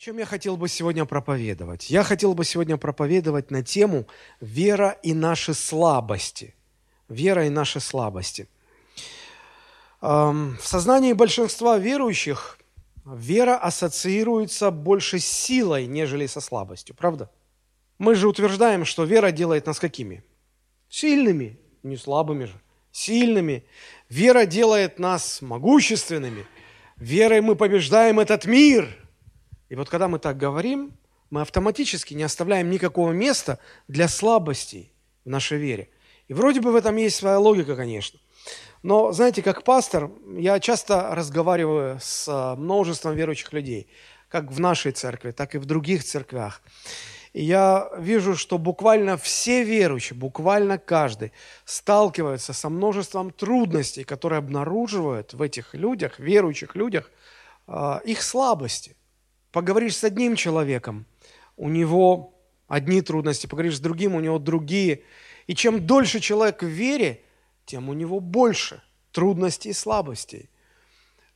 чем я хотел бы сегодня проповедовать? Я хотел бы сегодня проповедовать на тему «Вера и наши слабости». Вера и наши слабости. В сознании большинства верующих вера ассоциируется больше с силой, нежели со слабостью, правда? Мы же утверждаем, что вера делает нас какими? Сильными, не слабыми же, сильными. Вера делает нас могущественными. Верой мы побеждаем этот мир – и вот когда мы так говорим, мы автоматически не оставляем никакого места для слабостей в нашей вере. И вроде бы в этом есть своя логика, конечно. Но, знаете, как пастор, я часто разговариваю с а, множеством верующих людей, как в нашей церкви, так и в других церквях. И я вижу, что буквально все верующие, буквально каждый, сталкиваются со множеством трудностей, которые обнаруживают в этих людях, верующих людях, а, их слабости. Поговоришь с одним человеком, у него одни трудности, поговоришь с другим, у него другие. И чем дольше человек в вере, тем у него больше трудностей и слабостей.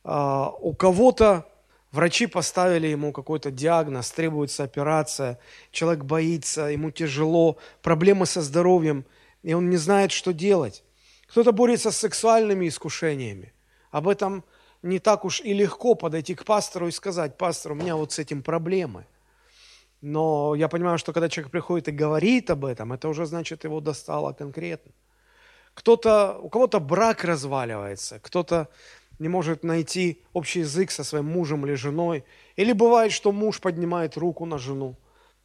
А, у кого-то врачи поставили ему какой-то диагноз, требуется операция, человек боится, ему тяжело, проблемы со здоровьем, и он не знает, что делать. Кто-то борется с сексуальными искушениями. Об этом не так уж и легко подойти к пастору и сказать, пастор, у меня вот с этим проблемы. Но я понимаю, что когда человек приходит и говорит об этом, это уже значит его достало конкретно. Кто-то, у кого-то брак разваливается, кто-то не может найти общий язык со своим мужем или женой. Или бывает, что муж поднимает руку на жену.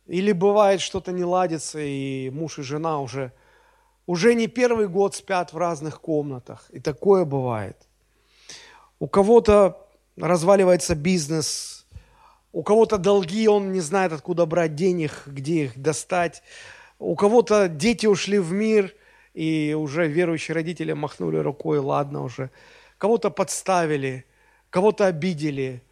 Или бывает, что-то не ладится, и муж и жена уже, уже не первый год спят в разных комнатах. И такое бывает. У кого-то разваливается бизнес, у кого-то долги, он не знает, откуда брать денег, где их достать. У кого-то дети ушли в мир, и уже верующие родители махнули рукой, ладно уже. Кого-то подставили, кого-то обидели,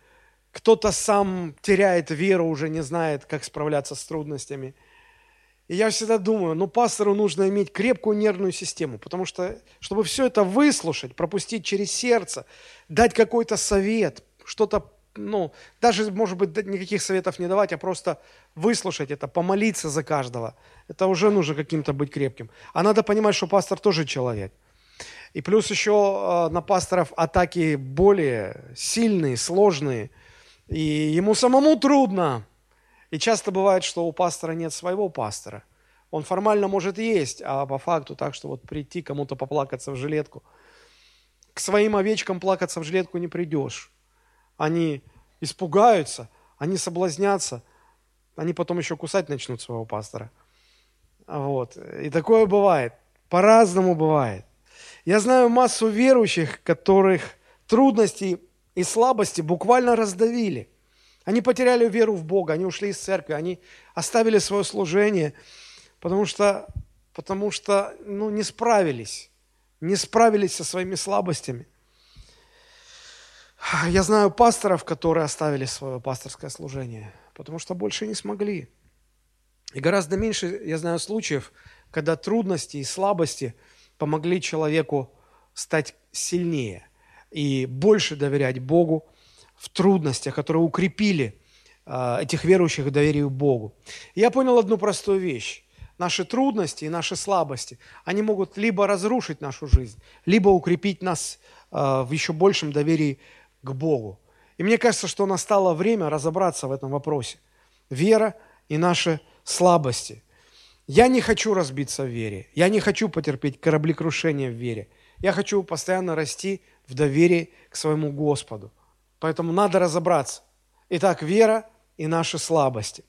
кто-то сам теряет веру, уже не знает, как справляться с трудностями – и я всегда думаю, ну, пастору нужно иметь крепкую нервную систему, потому что, чтобы все это выслушать, пропустить через сердце, дать какой-то совет, что-то, ну, даже, может быть, никаких советов не давать, а просто выслушать это, помолиться за каждого, это уже нужно каким-то быть крепким. А надо понимать, что пастор тоже человек. И плюс еще а, на пасторов атаки более сильные, сложные, и ему самому трудно, и часто бывает, что у пастора нет своего пастора. Он формально может есть, а по факту так, что вот прийти кому-то поплакаться в жилетку. К своим овечкам плакаться в жилетку не придешь. Они испугаются, они соблазнятся, они потом еще кусать начнут своего пастора. Вот. И такое бывает. По-разному бывает. Я знаю массу верующих, которых трудности и слабости буквально раздавили – они потеряли веру в Бога, они ушли из церкви, они оставили свое служение, потому что, потому что ну, не справились, не справились со своими слабостями. Я знаю пасторов, которые оставили свое пасторское служение, потому что больше не смогли. И гораздо меньше я знаю случаев, когда трудности и слабости помогли человеку стать сильнее и больше доверять Богу, в трудностях, которые укрепили э, этих верующих в доверии к Богу. я понял одну простую вещь. Наши трудности и наши слабости, они могут либо разрушить нашу жизнь, либо укрепить нас э, в еще большем доверии к Богу. И мне кажется, что настало время разобраться в этом вопросе. Вера и наши слабости. Я не хочу разбиться в вере. Я не хочу потерпеть кораблекрушение в вере. Я хочу постоянно расти в доверии к своему Господу. Поэтому надо разобраться. Итак, вера и наши слабости.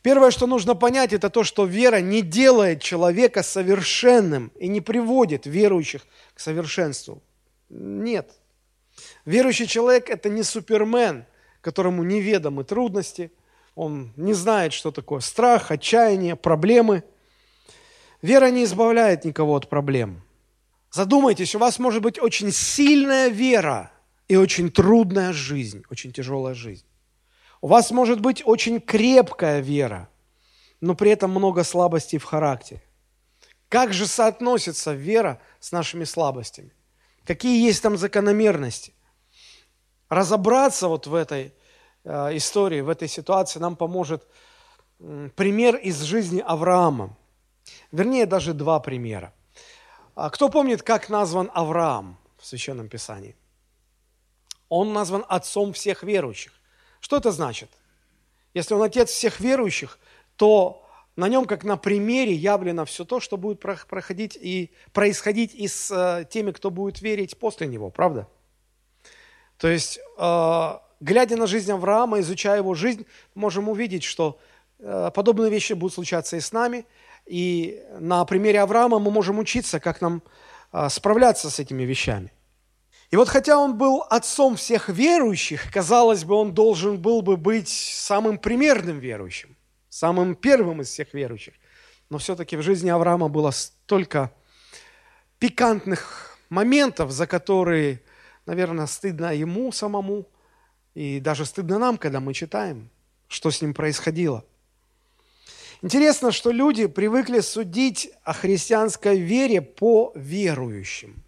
Первое, что нужно понять, это то, что вера не делает человека совершенным и не приводит верующих к совершенству. Нет. Верующий человек – это не супермен, которому неведомы трудности, он не знает, что такое страх, отчаяние, проблемы. Вера не избавляет никого от проблем. Задумайтесь, у вас может быть очень сильная вера – и очень трудная жизнь, очень тяжелая жизнь. У вас может быть очень крепкая вера, но при этом много слабостей в характере. Как же соотносится вера с нашими слабостями? Какие есть там закономерности? Разобраться вот в этой э, истории, в этой ситуации нам поможет пример из жизни Авраама. Вернее, даже два примера. А кто помнит, как назван Авраам в Священном Писании? Он назван отцом всех верующих. Что это значит? Если он отец всех верующих, то на нем, как на примере, явлено все то, что будет проходить и происходить и с э, теми, кто будет верить после него, правда? То есть, э, глядя на жизнь Авраама, изучая его жизнь, можем увидеть, что э, подобные вещи будут случаться и с нами. И на примере Авраама мы можем учиться, как нам справляться с этими вещами. И вот хотя он был отцом всех верующих, казалось бы, он должен был бы быть самым примерным верующим, самым первым из всех верующих. Но все-таки в жизни Авраама было столько пикантных моментов, за которые, наверное, стыдно ему самому, и даже стыдно нам, когда мы читаем, что с ним происходило. Интересно, что люди привыкли судить о христианской вере по верующим –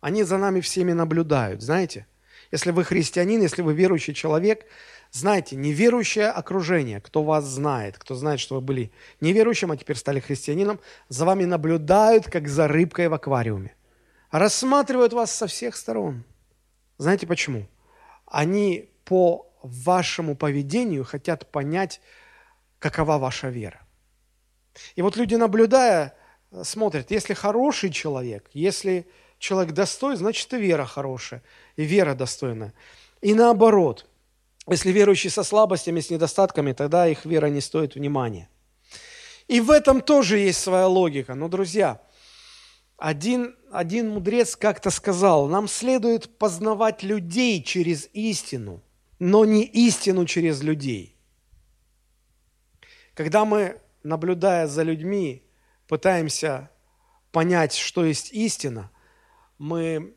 они за нами всеми наблюдают, знаете? Если вы христианин, если вы верующий человек, знайте, неверующее окружение, кто вас знает, кто знает, что вы были неверующим, а теперь стали христианином, за вами наблюдают, как за рыбкой в аквариуме. Рассматривают вас со всех сторон. Знаете почему? Они по вашему поведению хотят понять, какова ваша вера. И вот люди, наблюдая, смотрят, если хороший человек, если человек достоин, значит и вера хорошая, и вера достойная. И наоборот, если верующие со слабостями, с недостатками, тогда их вера не стоит внимания. И в этом тоже есть своя логика. Но, друзья, один, один мудрец как-то сказал, нам следует познавать людей через истину, но не истину через людей. Когда мы, наблюдая за людьми, пытаемся понять, что есть истина – мы,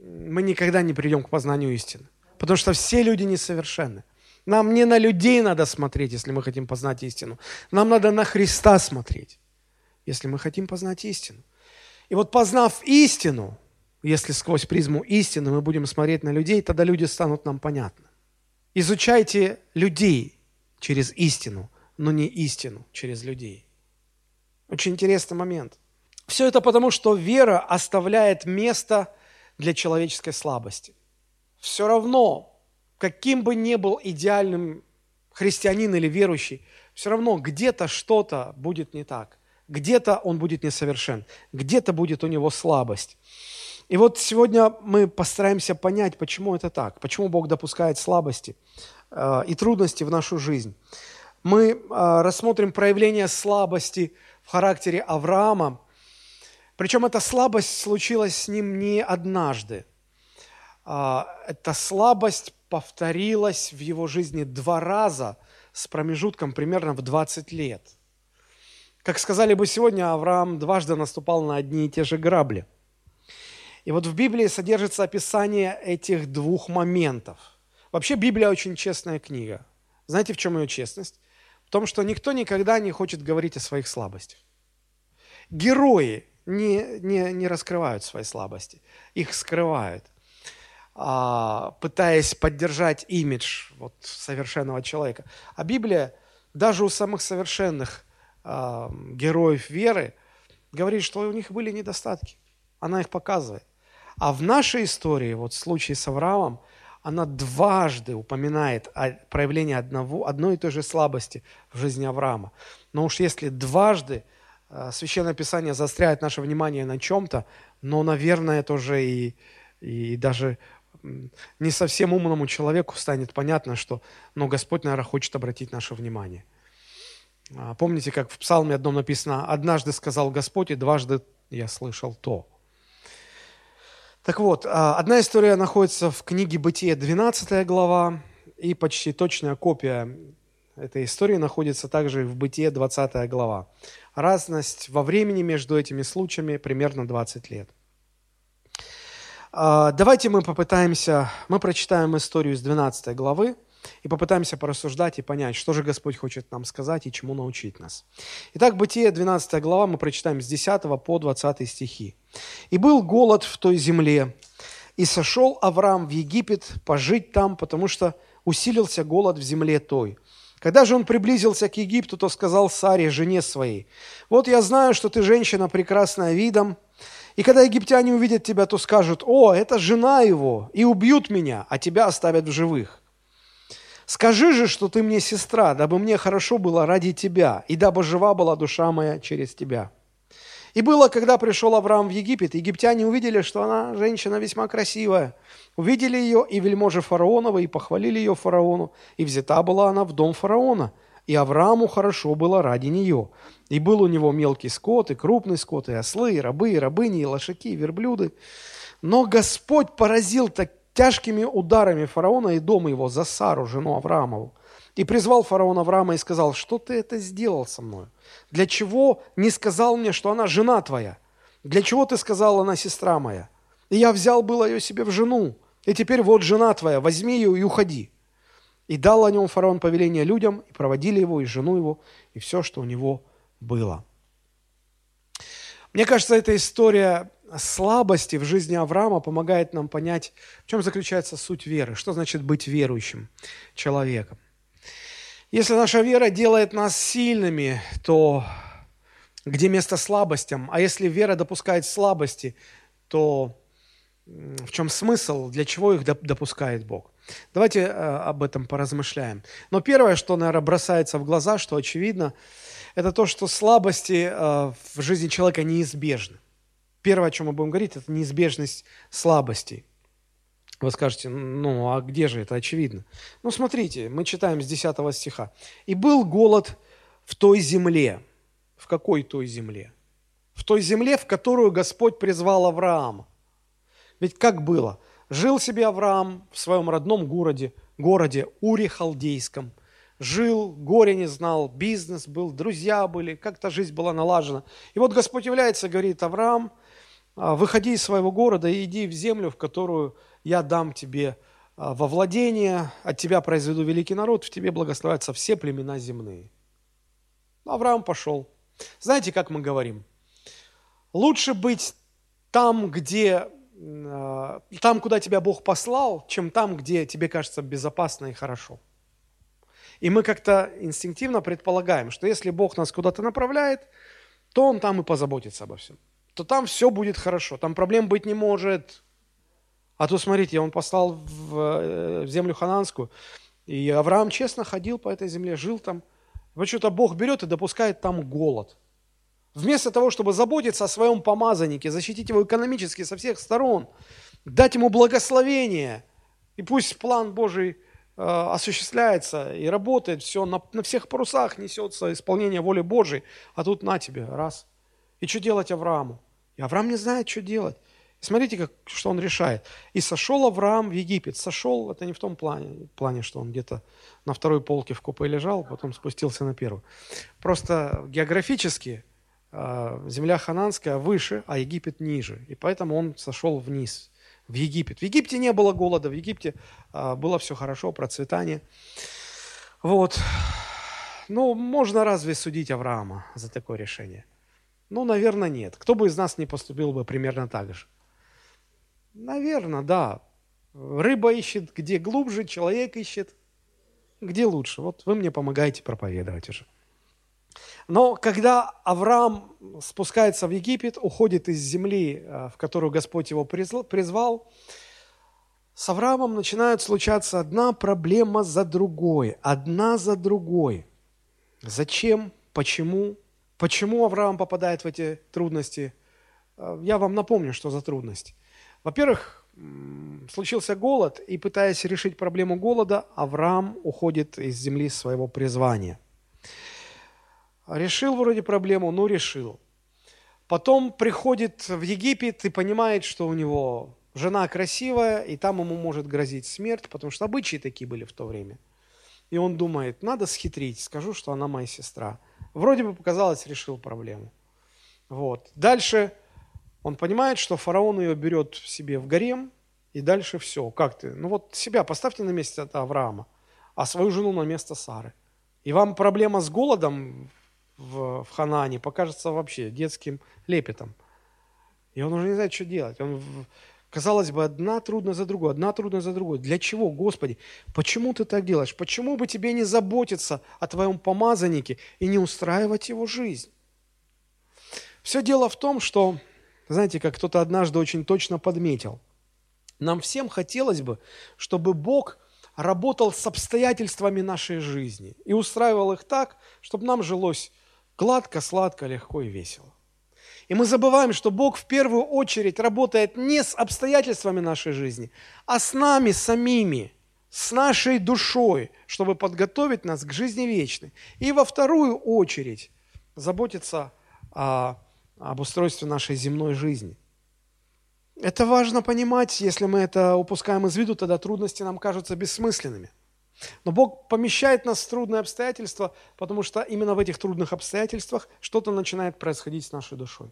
мы никогда не придем к познанию истины. Потому что все люди несовершенны. Нам не на людей надо смотреть, если мы хотим познать истину. Нам надо на Христа смотреть, если мы хотим познать истину. И вот познав истину, если сквозь призму истины мы будем смотреть на людей, тогда люди станут нам понятны. Изучайте людей через истину, но не истину через людей. Очень интересный момент – все это потому, что вера оставляет место для человеческой слабости. Все равно, каким бы ни был идеальным христианин или верующий, все равно где-то что-то будет не так. Где-то он будет несовершен, где-то будет у него слабость. И вот сегодня мы постараемся понять, почему это так, почему Бог допускает слабости э, и трудности в нашу жизнь. Мы э, рассмотрим проявление слабости в характере Авраама, причем эта слабость случилась с ним не однажды. А, эта слабость повторилась в его жизни два раза с промежутком примерно в 20 лет. Как сказали бы сегодня, Авраам дважды наступал на одни и те же грабли. И вот в Библии содержится описание этих двух моментов. Вообще Библия очень честная книга. Знаете, в чем ее честность? В том, что никто никогда не хочет говорить о своих слабостях. Герои не, не, не раскрывают свои слабости, их скрывают, а, пытаясь поддержать имидж вот, совершенного человека. А Библия даже у самых совершенных а, героев веры говорит, что у них были недостатки. Она их показывает. А в нашей истории, вот в случае с Авраамом, она дважды упоминает о проявлении одного, одной и той же слабости в жизни Авраама. Но уж если дважды Священное Писание заостряет наше внимание на чем-то, но, наверное, это уже и, и даже не совсем умному человеку станет понятно, что но Господь, наверное, хочет обратить наше внимание. А, помните, как в Псалме одном написано, «Однажды сказал Господь, и дважды я слышал то». Так вот, а, одна история находится в книге «Бытие», 12 глава, и почти точная копия этой истории находится также в «Бытие», 20 глава разность во времени между этими случаями примерно 20 лет. А, давайте мы попытаемся, мы прочитаем историю с 12 главы и попытаемся порассуждать и понять, что же Господь хочет нам сказать и чему научить нас. Итак, Бытие 12 глава мы прочитаем с 10 по 20 стихи. «И был голод в той земле, и сошел Авраам в Египет пожить там, потому что усилился голод в земле той. Когда же он приблизился к Египту, то сказал Саре, жене своей, «Вот я знаю, что ты женщина прекрасная видом, и когда египтяне увидят тебя, то скажут, «О, это жена его!» и убьют меня, а тебя оставят в живых. Скажи же, что ты мне сестра, дабы мне хорошо было ради тебя, и дабы жива была душа моя через тебя». И было, когда пришел Авраам в Египет, египтяне увидели, что она женщина весьма красивая. Увидели ее и вельможи фараонова, и похвалили ее фараону. И взята была она в дом фараона. И Аврааму хорошо было ради нее. И был у него мелкий скот, и крупный скот, и ослы, и рабы, и рабыни, и лошаки, и верблюды. Но Господь поразил так тяжкими ударами фараона и дома его за Сару, жену Авраамову. И призвал фараон Авраама и сказал, что ты это сделал со мной? Для чего не сказал мне, что она жена твоя? Для чего ты сказал, она сестра моя? И я взял было ее себе в жену. И теперь вот жена твоя, возьми ее и уходи. И дал о нем фараон повеление людям, и проводили его, и жену его, и все, что у него было. Мне кажется, эта история слабости в жизни Авраама помогает нам понять, в чем заключается суть веры, что значит быть верующим человеком. Если наша вера делает нас сильными, то где место слабостям? А если вера допускает слабости, то в чем смысл, для чего их допускает Бог? Давайте э, об этом поразмышляем. Но первое, что, наверное, бросается в глаза, что очевидно, это то, что слабости э, в жизни человека неизбежны. Первое, о чем мы будем говорить, это неизбежность слабостей. Вы скажете, ну а где же это очевидно? Ну смотрите, мы читаем с 10 стиха. «И был голод в той земле». В какой той земле? В той земле, в которую Господь призвал Авраама. Ведь как было? Жил себе Авраам в своем родном городе, городе Уре Халдейском. Жил, горе не знал, бизнес был, друзья были, как-то жизнь была налажена. И вот Господь является, говорит, Авраам, а, выходи из своего города и иди в землю, в которую я дам тебе а, во владение, от тебя произведу великий народ, в тебе благословятся все племена земные. Авраам пошел. Знаете, как мы говорим? Лучше быть там, где там, куда тебя Бог послал, чем там, где тебе кажется безопасно и хорошо. И мы как-то инстинктивно предполагаем, что если Бог нас куда-то направляет, то Он там и позаботится обо всем. То там все будет хорошо, там проблем быть не может, а то, смотрите, он послал в, э, в землю хананскую, и Авраам честно ходил по этой земле, жил там. Почему-то Бог берет и допускает там голод. Вместо того, чтобы заботиться о своем помазаннике, защитить его экономически со всех сторон, дать ему благословение, и пусть план Божий э, осуществляется и работает, все на, на всех парусах несется исполнение воли Божией, а тут на тебе, раз. И что делать Аврааму? И Авраам не знает, что делать. Смотрите, как, что он решает. «И сошел Авраам в Египет». Сошел, это не в том плане, плане что он где-то на второй полке в купе лежал, потом спустился на первую. Просто географически земля хананская выше, а Египет ниже. И поэтому он сошел вниз, в Египет. В Египте не было голода, в Египте э, было все хорошо, процветание. Вот. Ну, можно разве судить Авраама за такое решение? Ну, наверное, нет. Кто бы из нас не поступил бы примерно так же? Наверное, да. Рыба ищет где глубже, человек ищет где лучше. Вот вы мне помогаете проповедовать уже. Но когда Авраам спускается в Египет, уходит из земли, э, в которую Господь его призвал, с Авраамом начинают случаться одна проблема за другой, одна за другой. Зачем? Почему? Почему Авраам попадает в эти трудности? Э, я вам напомню, что за трудность. Во-первых, случился голод, и пытаясь решить проблему голода, Авраам уходит из земли своего призвания. Решил вроде проблему, но решил. Потом приходит в Египет и понимает, что у него жена красивая, и там ему может грозить смерть, потому что обычаи такие были в то время. И он думает, надо схитрить, скажу, что она моя сестра. Вроде бы показалось, решил проблему. Вот. Дальше он понимает, что фараон ее берет себе в гарем, и дальше все. Как ты? Ну вот себя поставьте на место Авраама, а свою жену на место Сары. И вам проблема с голодом в, в Ханаане покажется вообще детским лепетом. И он уже не знает, что делать. Он Казалось бы, одна трудность за другой, одна трудность за другой. Для чего, Господи? Почему ты так делаешь? Почему бы тебе не заботиться о твоем помазаннике и не устраивать его жизнь? Все дело в том, что, знаете, как кто-то однажды очень точно подметил, нам всем хотелось бы, чтобы Бог работал с обстоятельствами нашей жизни и устраивал их так, чтобы нам жилось гладко, сладко, легко и весело. И мы забываем, что Бог в первую очередь работает не с обстоятельствами нашей жизни, а с нами самими, с нашей душой, чтобы подготовить нас к жизни вечной. И во вторую очередь заботиться о, об устройстве нашей земной жизни. Это важно понимать, если мы это упускаем из виду, тогда трудности нам кажутся бессмысленными – но Бог помещает нас в трудные обстоятельства, потому что именно в этих трудных обстоятельствах что-то начинает происходить с нашей душой.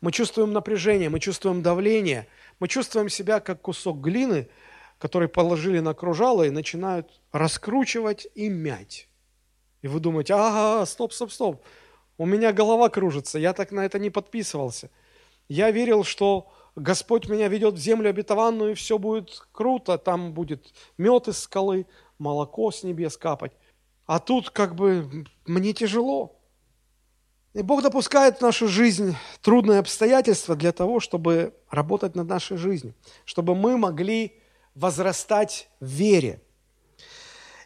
Мы чувствуем напряжение, мы чувствуем давление, мы чувствуем себя как кусок глины, который положили на кружало и начинают раскручивать и мять. И вы думаете, ага, стоп, стоп, стоп, у меня голова кружится, я так на это не подписывался. Я верил, что Господь меня ведет в землю обетованную, и все будет круто, там будет мед из скалы, молоко с небес капать. А тут как бы мне тяжело. И Бог допускает в нашу жизнь трудные обстоятельства для того, чтобы работать над нашей жизнью, чтобы мы могли возрастать в вере.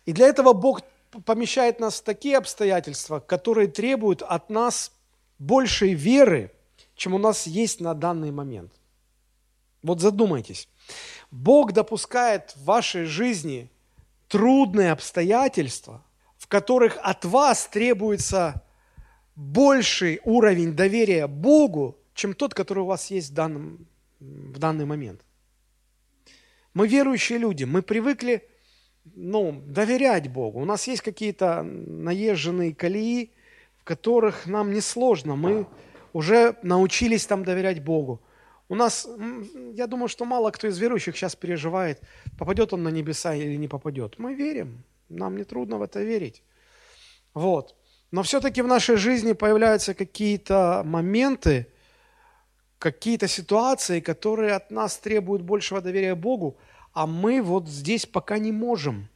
И для этого Бог помещает нас в такие обстоятельства, которые требуют от нас большей веры, чем у нас есть на данный момент. Вот задумайтесь. Бог допускает в вашей жизни трудные обстоятельства, в которых от вас требуется больший уровень доверия Богу, чем тот, который у вас есть в, данном, в данный момент. Мы верующие люди, мы привыкли ну, доверять Богу. У нас есть какие-то наезженные колеи, в которых нам несложно. Мы уже научились там доверять Богу. У нас, я думаю, что мало кто из верующих сейчас переживает, попадет он на небеса или не попадет. Мы верим, нам не трудно в это верить. Вот. Но все-таки в нашей жизни появляются какие-то моменты, какие-то ситуации, которые от нас требуют большего доверия Богу, а мы вот здесь пока не можем.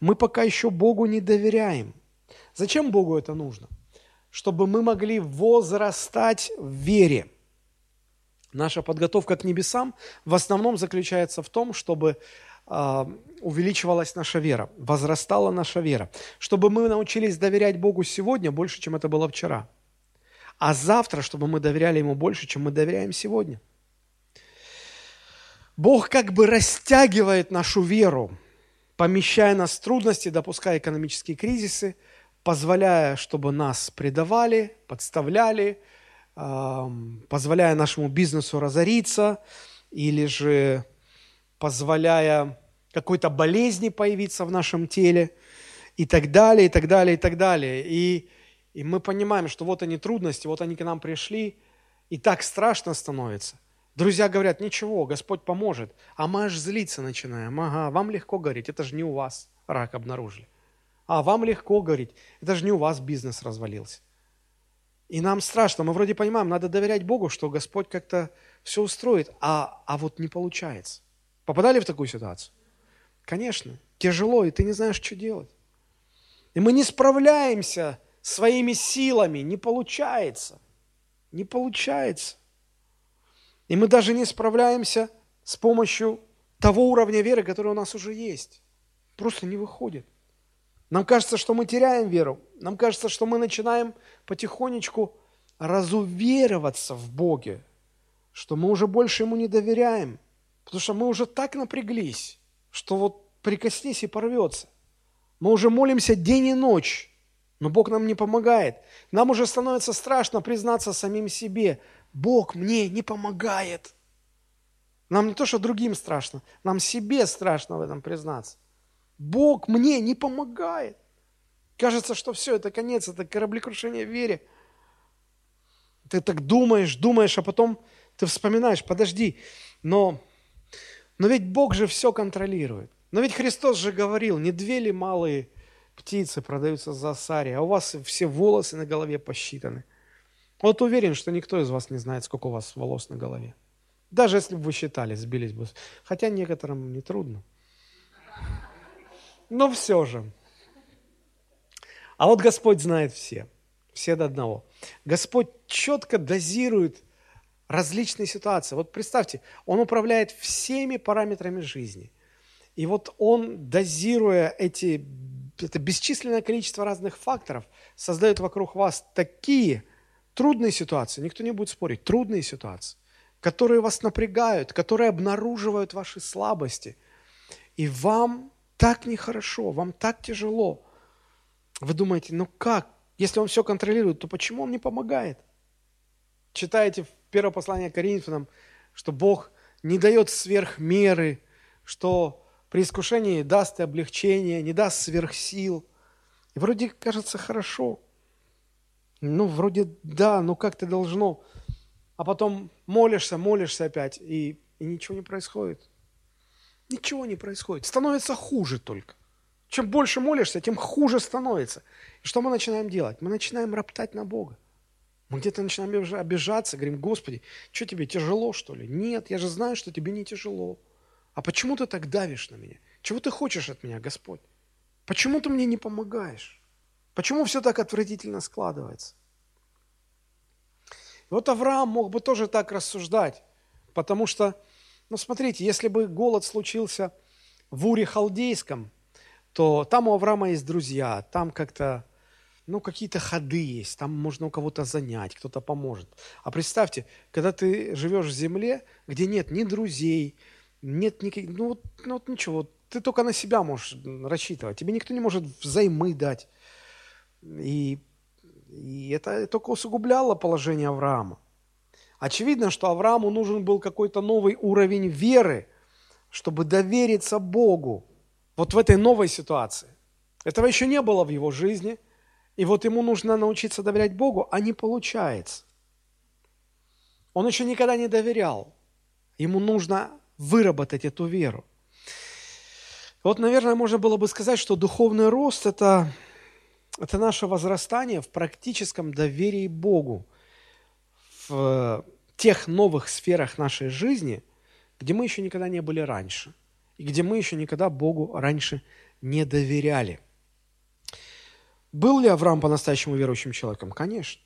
Мы пока еще Богу не доверяем. Зачем Богу это нужно? Чтобы мы могли возрастать в вере – Наша подготовка к небесам в основном заключается в том, чтобы э, увеличивалась наша вера, возрастала наша вера, чтобы мы научились доверять Богу сегодня больше, чем это было вчера, а завтра, чтобы мы доверяли Ему больше, чем мы доверяем сегодня. Бог как бы растягивает нашу веру, помещая нас в трудности, допуская экономические кризисы, позволяя, чтобы нас предавали, подставляли, позволяя нашему бизнесу разориться или же позволяя какой-то болезни появиться в нашем теле и так далее, и так далее, и так далее. И, и мы понимаем, что вот они трудности, вот они к нам пришли, и так страшно становится. Друзья говорят, ничего, Господь поможет. А мы аж злиться начинаем. Ага, вам легко говорить, это же не у вас рак обнаружили. А вам легко говорить, это же не у вас бизнес развалился. И нам страшно, мы вроде понимаем, надо доверять Богу, что Господь как-то все устроит, а, а вот не получается. Попадали в такую ситуацию? Конечно, тяжело, и ты не знаешь, что делать. И мы не справляемся своими силами, не получается. Не получается. И мы даже не справляемся с помощью того уровня веры, который у нас уже есть. Просто не выходит. Нам кажется, что мы теряем веру. Нам кажется, что мы начинаем потихонечку разувероваться в Боге, что мы уже больше Ему не доверяем, потому что мы уже так напряглись, что вот прикоснись и порвется. Мы уже молимся день и ночь, но Бог нам не помогает. Нам уже становится страшно признаться самим себе. Бог мне не помогает. Нам не то, что другим страшно, нам себе страшно в этом признаться. Бог мне не помогает. Кажется, что все, это конец, это кораблекрушение в вере. Ты так думаешь, думаешь, а потом ты вспоминаешь, подожди, но, но ведь Бог же все контролирует. Но ведь Христос же говорил, не две ли малые птицы продаются за сари, а у вас все волосы на голове посчитаны. Вот уверен, что никто из вас не знает, сколько у вас волос на голове. Даже если бы вы считали, сбились бы. Хотя некоторым не трудно. Но все же. А вот Господь знает все. Все до одного. Господь четко дозирует различные ситуации. Вот представьте, Он управляет всеми параметрами жизни. И вот Он, дозируя эти, это бесчисленное количество разных факторов, создает вокруг вас такие трудные ситуации, никто не будет спорить, трудные ситуации, которые вас напрягают, которые обнаруживают ваши слабости. И вам так нехорошо, вам так тяжело. Вы думаете, ну как? Если он все контролирует, то почему он не помогает? Читаете в первое послание Коринфянам, что Бог не дает сверх меры, что при искушении даст и облегчение, не даст сверх сил. И вроде кажется хорошо. Ну, вроде да, но как-то должно. А потом молишься, молишься опять, и, и ничего не происходит. Ничего не происходит. Становится хуже только. Чем больше молишься, тем хуже становится. И что мы начинаем делать? Мы начинаем роптать на Бога. Мы где-то начинаем обижаться, говорим, Господи, что тебе, тяжело, что ли? Нет, я же знаю, что тебе не тяжело. А почему ты так давишь на меня? Чего ты хочешь от меня, Господь? Почему ты мне не помогаешь? Почему все так отвратительно складывается? И вот Авраам мог бы тоже так рассуждать, потому что, ну смотрите, если бы голод случился в Уре Халдейском, то там у Авраама есть друзья, там как-то, ну, какие-то ходы есть, там можно у кого-то занять, кто-то поможет. А представьте, когда ты живешь в земле, где нет ни друзей, нет никаких, ну, вот, ну вот ничего, ты только на себя можешь рассчитывать, тебе никто не может взаймы дать. И, и это только усугубляло положение Авраама. Очевидно, что Аврааму нужен был какой-то новый уровень веры, чтобы довериться Богу вот в этой новой ситуации. Этого еще не было в его жизни, и вот ему нужно научиться доверять Богу, а не получается. Он еще никогда не доверял. Ему нужно выработать эту веру. Вот, наверное, можно было бы сказать, что духовный рост – это это наше возрастание в практическом доверии Богу, в тех новых сферах нашей жизни, где мы еще никогда не были раньше, и где мы еще никогда Богу раньше не доверяли. Был ли Авраам по-настоящему верующим человеком? Конечно.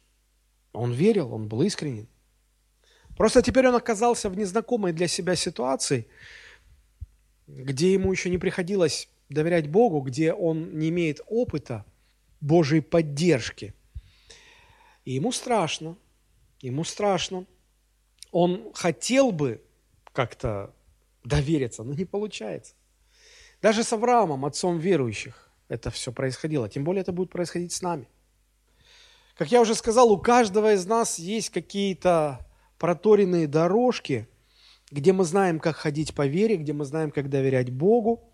Он верил, он был искренен. Просто теперь он оказался в незнакомой для себя ситуации, где ему еще не приходилось доверять Богу, где он не имеет опыта – Божьей поддержки. И ему страшно, ему страшно. Он хотел бы как-то довериться, но не получается. Даже с Авраамом, отцом верующих, это все происходило. Тем более это будет происходить с нами. Как я уже сказал, у каждого из нас есть какие-то проторенные дорожки, где мы знаем, как ходить по вере, где мы знаем, как доверять Богу.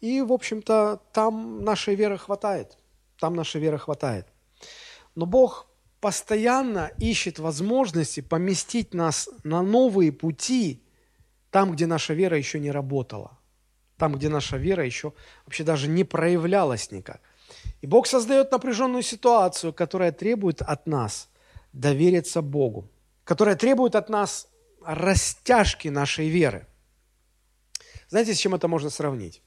И, в общем-то, там нашей веры хватает. Там нашей веры хватает. Но Бог постоянно ищет возможности поместить нас на новые пути, там, где наша вера еще не работала, там, где наша вера еще вообще даже не проявлялась никак. И Бог создает напряженную ситуацию, которая требует от нас довериться Богу, которая требует от нас растяжки нашей веры. Знаете, с чем это можно сравнить?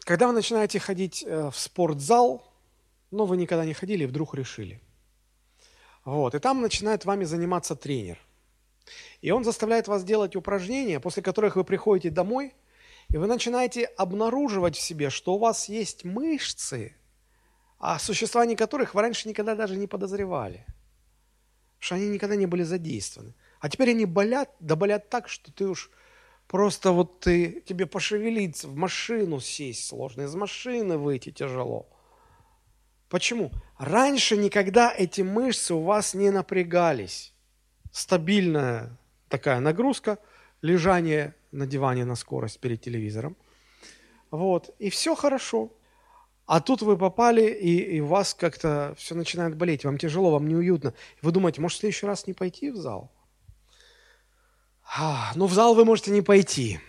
Когда вы начинаете ходить э, в спортзал, но вы никогда не ходили и вдруг решили. Вот, и там начинает вами заниматься тренер. И он заставляет вас делать упражнения, после которых вы приходите домой, и вы начинаете обнаруживать в себе, что у вас есть мышцы, о существовании которых вы раньше никогда даже не подозревали. Что они никогда не были задействованы. А теперь они болят, да болят так, что ты уж просто вот ты, тебе пошевелиться, в машину сесть сложно, из машины выйти тяжело – Почему? Раньше никогда эти мышцы у вас не напрягались. Стабильная такая нагрузка, лежание на диване на скорость перед телевизором. Вот, и все хорошо. А тут вы попали, и, и у вас как-то все начинает болеть, вам тяжело, вам неуютно. Вы думаете, может, в следующий раз не пойти в зал? А, ну, в зал вы можете не пойти.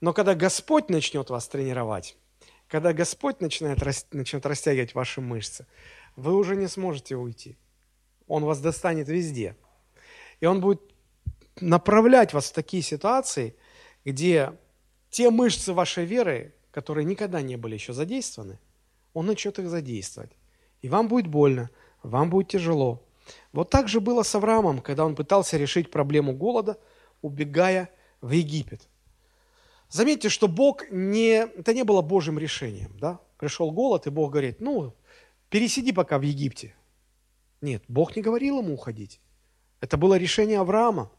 Но когда Господь начнет вас тренировать, когда Господь начинает, начнет растягивать ваши мышцы, вы уже не сможете уйти. Он вас достанет везде. И Он будет направлять вас в такие ситуации, где те мышцы вашей веры, которые никогда не были еще задействованы, Он начнет их задействовать. И вам будет больно, вам будет тяжело. Вот так же было с Авраамом, когда он пытался решить проблему голода, убегая в Египет. Заметьте, что Бог не... Это не было Божьим решением. Да? Пришел голод, и Бог говорит, ну, пересиди пока в Египте. Нет, Бог не говорил ему уходить. Это было решение Авраама.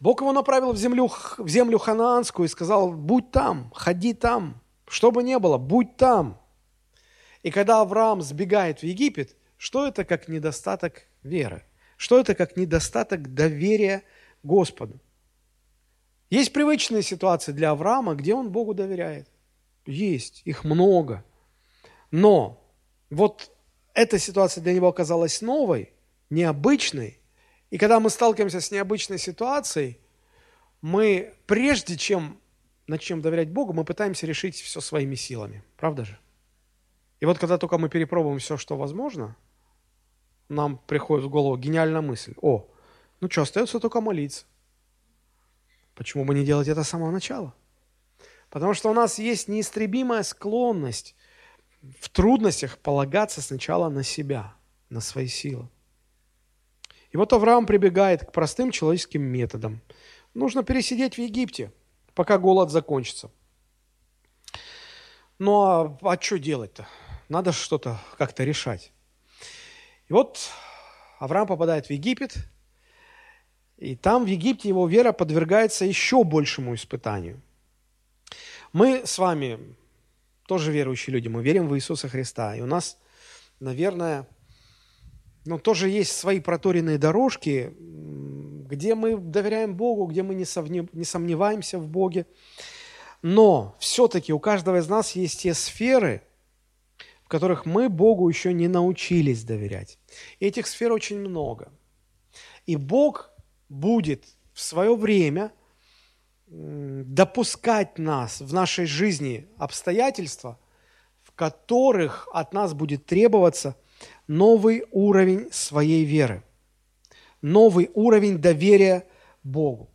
Бог его направил в землю, в землю ханаанскую и сказал, будь там, ходи там, что бы ни было, будь там. И когда Авраам сбегает в Египет, что это как недостаток веры? Что это как недостаток доверия Господу? Есть привычные ситуации для Авраама, где он Богу доверяет. Есть, их много. Но вот эта ситуация для него оказалась новой, необычной. И когда мы сталкиваемся с необычной ситуацией, мы, прежде чем начнем доверять Богу, мы пытаемся решить все своими силами. Правда же? И вот когда только мы перепробуем все, что возможно, нам приходит в голову гениальная мысль. О, ну что, остается только молиться. Почему бы не делать это с самого начала? Потому что у нас есть неистребимая склонность в трудностях полагаться сначала на себя, на свои силы. И вот Авраам прибегает к простым человеческим методам. Нужно пересидеть в Египте, пока голод закончится. Ну а, а что делать-то? Надо что-то как-то решать. И вот Авраам попадает в Египет, и там в Египте его вера подвергается еще большему испытанию. Мы с вами тоже верующие люди, мы верим в Иисуса Христа. И у нас, наверное, ну, тоже есть свои проторенные дорожки, где мы доверяем Богу, где мы не, сомневаемся в Боге. Но все-таки у каждого из нас есть те сферы, в которых мы Богу еще не научились доверять. Этих сфер очень много. И Бог будет в свое время допускать нас в нашей жизни обстоятельства, в которых от нас будет требоваться новый уровень своей веры, новый уровень доверия Богу.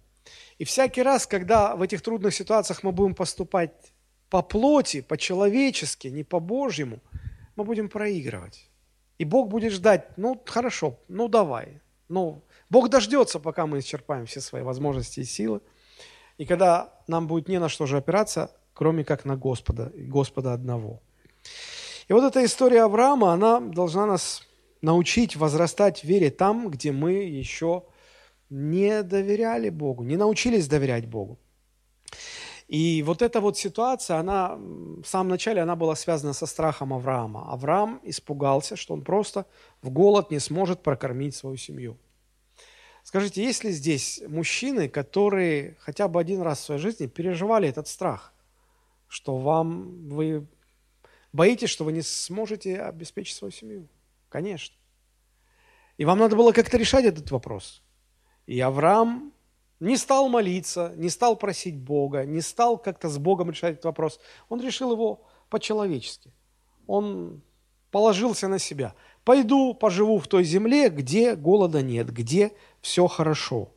И всякий раз, когда в этих трудных ситуациях мы будем поступать по плоти, по-человечески, не по-божьему, мы будем проигрывать. И Бог будет ждать, ну хорошо, ну давай, ну Бог дождется, пока мы исчерпаем все свои возможности и силы. И когда нам будет не на что же опираться, кроме как на Господа, Господа одного. И вот эта история Авраама, она должна нас научить возрастать в вере там, где мы еще не доверяли Богу, не научились доверять Богу. И вот эта вот ситуация, она в самом начале она была связана со страхом Авраама. Авраам испугался, что он просто в голод не сможет прокормить свою семью. Скажите, есть ли здесь мужчины, которые хотя бы один раз в своей жизни переживали этот страх, что вам вы боитесь, что вы не сможете обеспечить свою семью? Конечно. И вам надо было как-то решать этот вопрос. И Авраам не стал молиться, не стал просить Бога, не стал как-то с Богом решать этот вопрос. Он решил его по-человечески. Он положился на себя. Пойду поживу в той земле, где голода нет, где все хорошо.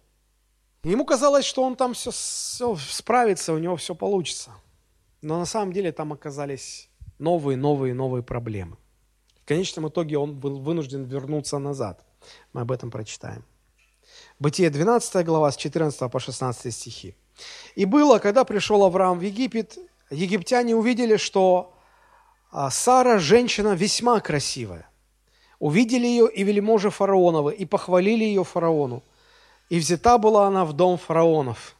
Ему казалось, что он там все, все справится, у него все получится. Но на самом деле там оказались новые, новые, новые проблемы. В конечном итоге он был вынужден вернуться назад. Мы об этом прочитаем. Бытие 12 глава с 14 по 16 стихи. «И было, когда пришел Авраам в Египет, египтяне увидели, что а, Сара – женщина весьма красивая. Увидели ее и вельможи фараоновы, и похвалили ее фараону. И взята была она в дом фараонов.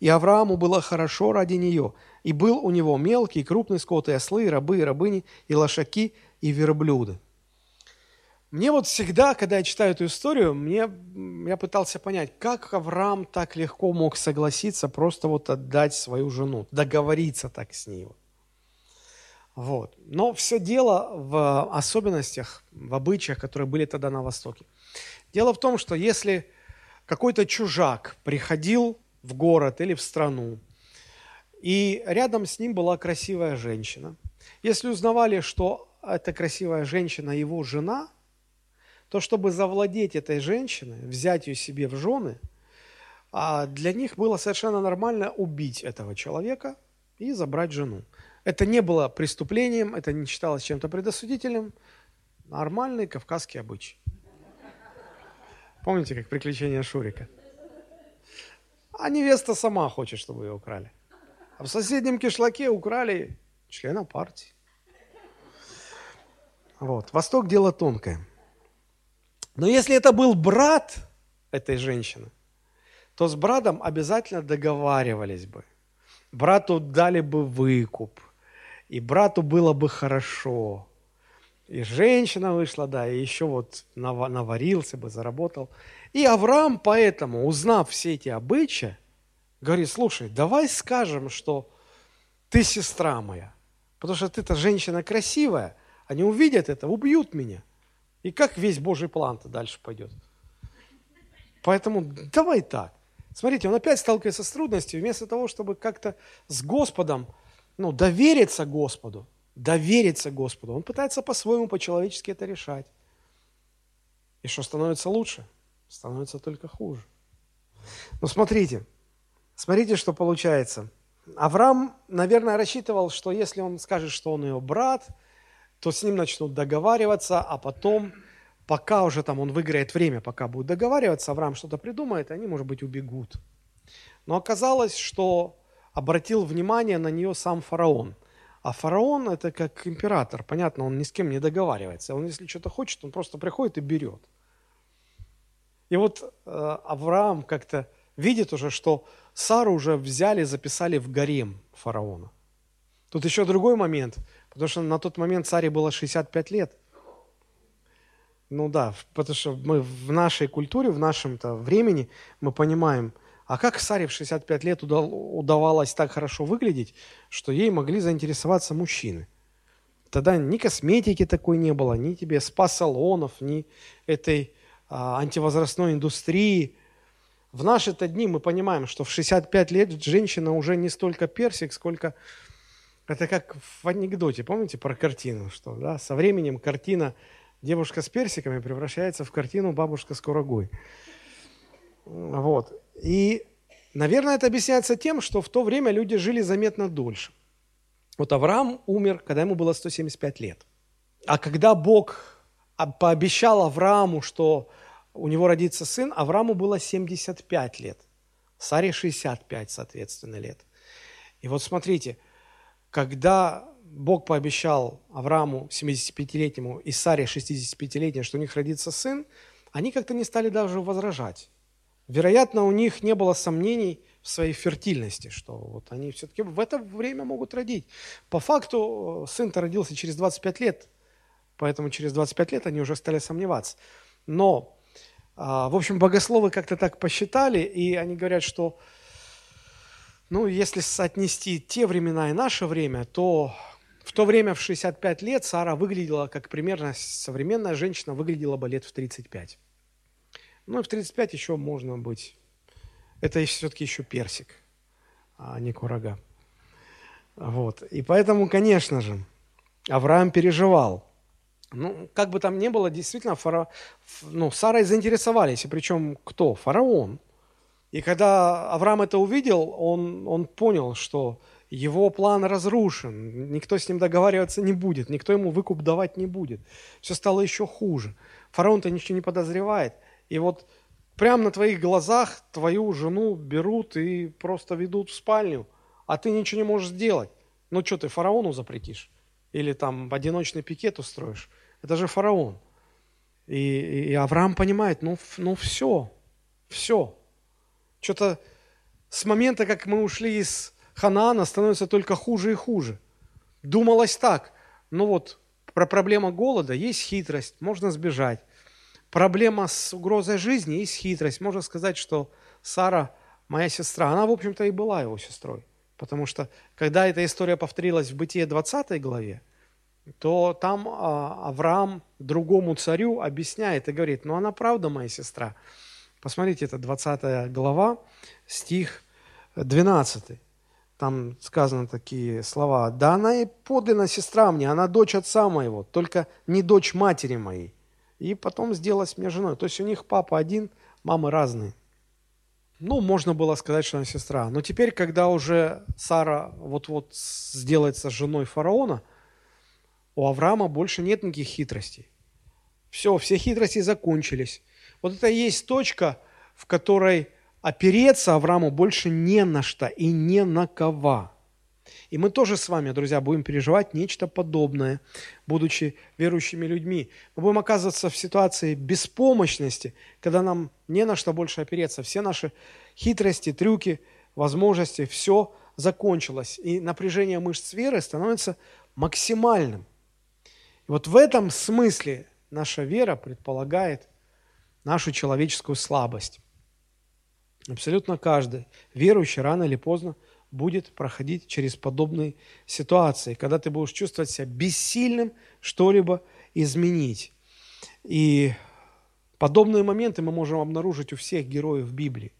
И Аврааму было хорошо ради нее, и был у него мелкий, крупный скот, и ослы, и рабы, и рабыни, и лошаки, и верблюды. Мне вот всегда, когда я читаю эту историю, мне, я пытался понять, как Авраам так легко мог согласиться просто вот отдать свою жену, договориться так с ней. Вот. Но все дело в особенностях, в обычаях, которые были тогда на Востоке. Дело в том, что если какой-то чужак приходил в город или в страну, и рядом с ним была красивая женщина, если узнавали, что эта красивая женщина его жена, то то чтобы завладеть этой женщиной, взять ее себе в жены, а для них было совершенно нормально убить этого человека и забрать жену. Это не было преступлением, это не считалось чем-то предосудительным. Нормальный кавказский обычай. Помните, как приключения Шурика? А невеста сама хочет, чтобы ее украли. А в соседнем кишлаке украли члена партии. Вот. Восток – дело тонкое. Но если это был брат этой женщины, то с братом обязательно договаривались бы. Брату дали бы выкуп, и брату было бы хорошо. И женщина вышла, да, и еще вот наварился бы, заработал. И Авраам поэтому, узнав все эти обычаи, говорит, слушай, давай скажем, что ты сестра моя, потому что ты-то женщина красивая, они увидят это, убьют меня. И как весь Божий план-то дальше пойдет? Поэтому давай так. Смотрите, он опять сталкивается с трудностью, вместо того, чтобы как-то с Господом, ну, довериться Господу, довериться Господу, он пытается по-своему, по-человечески это решать. И что становится лучше? Становится только хуже. Но смотрите, смотрите, что получается. Авраам, наверное, рассчитывал, что если он скажет, что он ее брат, то с ним начнут договариваться, а потом пока уже там он выиграет время, пока будет договариваться, Авраам что-то придумает, они, может быть, убегут. Но оказалось, что обратил внимание на нее сам фараон. А фараон это как император, понятно, он ни с кем не договаривается. Он, если что-то хочет, он просто приходит и берет. И вот э, Авраам как-то видит уже, что Сару уже взяли, записали в гарем фараона. Тут еще другой момент, потому что на тот момент царе было 65 лет – ну да, потому что мы в нашей культуре, в нашем-то времени мы понимаем, а как Саре в 65 лет удавалось так хорошо выглядеть, что ей могли заинтересоваться мужчины. Тогда ни косметики такой не было, ни тебе спа-салонов, ни этой а, антивозрастной индустрии. В наши-то дни мы понимаем, что в 65 лет женщина уже не столько персик, сколько... Это как в анекдоте, помните про картину, что да, со временем картина девушка с персиками превращается в картину «Бабушка с курагой». Вот. И, наверное, это объясняется тем, что в то время люди жили заметно дольше. Вот Авраам умер, когда ему было 175 лет. А когда Бог пообещал Аврааму, что у него родится сын, Аврааму было 75 лет. Саре 65, соответственно, лет. И вот смотрите, когда Бог пообещал Аврааму 75-летнему и Саре 65-летней, что у них родится сын, они как-то не стали даже возражать. Вероятно, у них не было сомнений в своей фертильности, что вот они все-таки в это время могут родить. По факту э, сын-то родился через 25 лет, поэтому через 25 лет они уже стали сомневаться. Но, в общем, богословы как-то так посчитали, и они говорят, что ну, если соотнести те времена и наше время, то в то время, в 65 лет, Сара выглядела, как примерно современная женщина выглядела бы лет в 35. Ну и в 35 еще можно быть. Это все-таки еще персик, а не курага. Вот. И поэтому, конечно же, Авраам переживал. Ну, как бы там ни было, действительно, фара... ну, Сарой заинтересовались. И причем кто? Фараон. И когда Авраам это увидел, он, он понял, что его план разрушен, никто с ним договариваться не будет, никто ему выкуп давать не будет. Все стало еще хуже. Фараон-то ничего не подозревает. И вот прямо на твоих глазах твою жену берут и просто ведут в спальню, а ты ничего не можешь сделать. Ну что ты фараону запретишь? Или там одиночный пикет устроишь? Это же фараон. И, и Авраам понимает, ну, ну все, все. Что-то с момента, как мы ушли из Ханаана становится только хуже и хуже. Думалось так, ну вот, про проблему голода есть хитрость, можно сбежать. Проблема с угрозой жизни есть хитрость. Можно сказать, что Сара, моя сестра, она, в общем-то, и была его сестрой. Потому что, когда эта история повторилась в Бытие 20 главе, то там а, Авраам другому царю объясняет и говорит, ну она правда моя сестра. Посмотрите, это 20 глава, стих 12. Там сказаны такие слова. «Да она и подлинно сестра мне, она дочь отца моего, только не дочь матери моей. и потом сделать меня женой. То есть у них папа один, мамы разные. Ну, можно было сказать, что она сестра. Но теперь, когда уже Сара вот-вот сделается женой фараона, у Авраама больше нет никаких хитростей. Все, все хитрости закончились. Вот это и есть точка, в которой опереться Аврааму больше не на что и не на кого. И мы тоже с вами, друзья, будем переживать нечто подобное, будучи верующими людьми. Мы будем оказываться в ситуации беспомощности, когда нам не на что больше опереться. Все наши хитрости, трюки, возможности, все закончилось. И напряжение мышц веры становится максимальным. И вот в этом смысле наша вера предполагает нашу человеческую слабость. Абсолютно каждый верующий рано или поздно будет проходить через подобные ситуации, когда ты будешь чувствовать себя бессильным что-либо изменить. И подобные моменты мы можем обнаружить у всех героев Библии.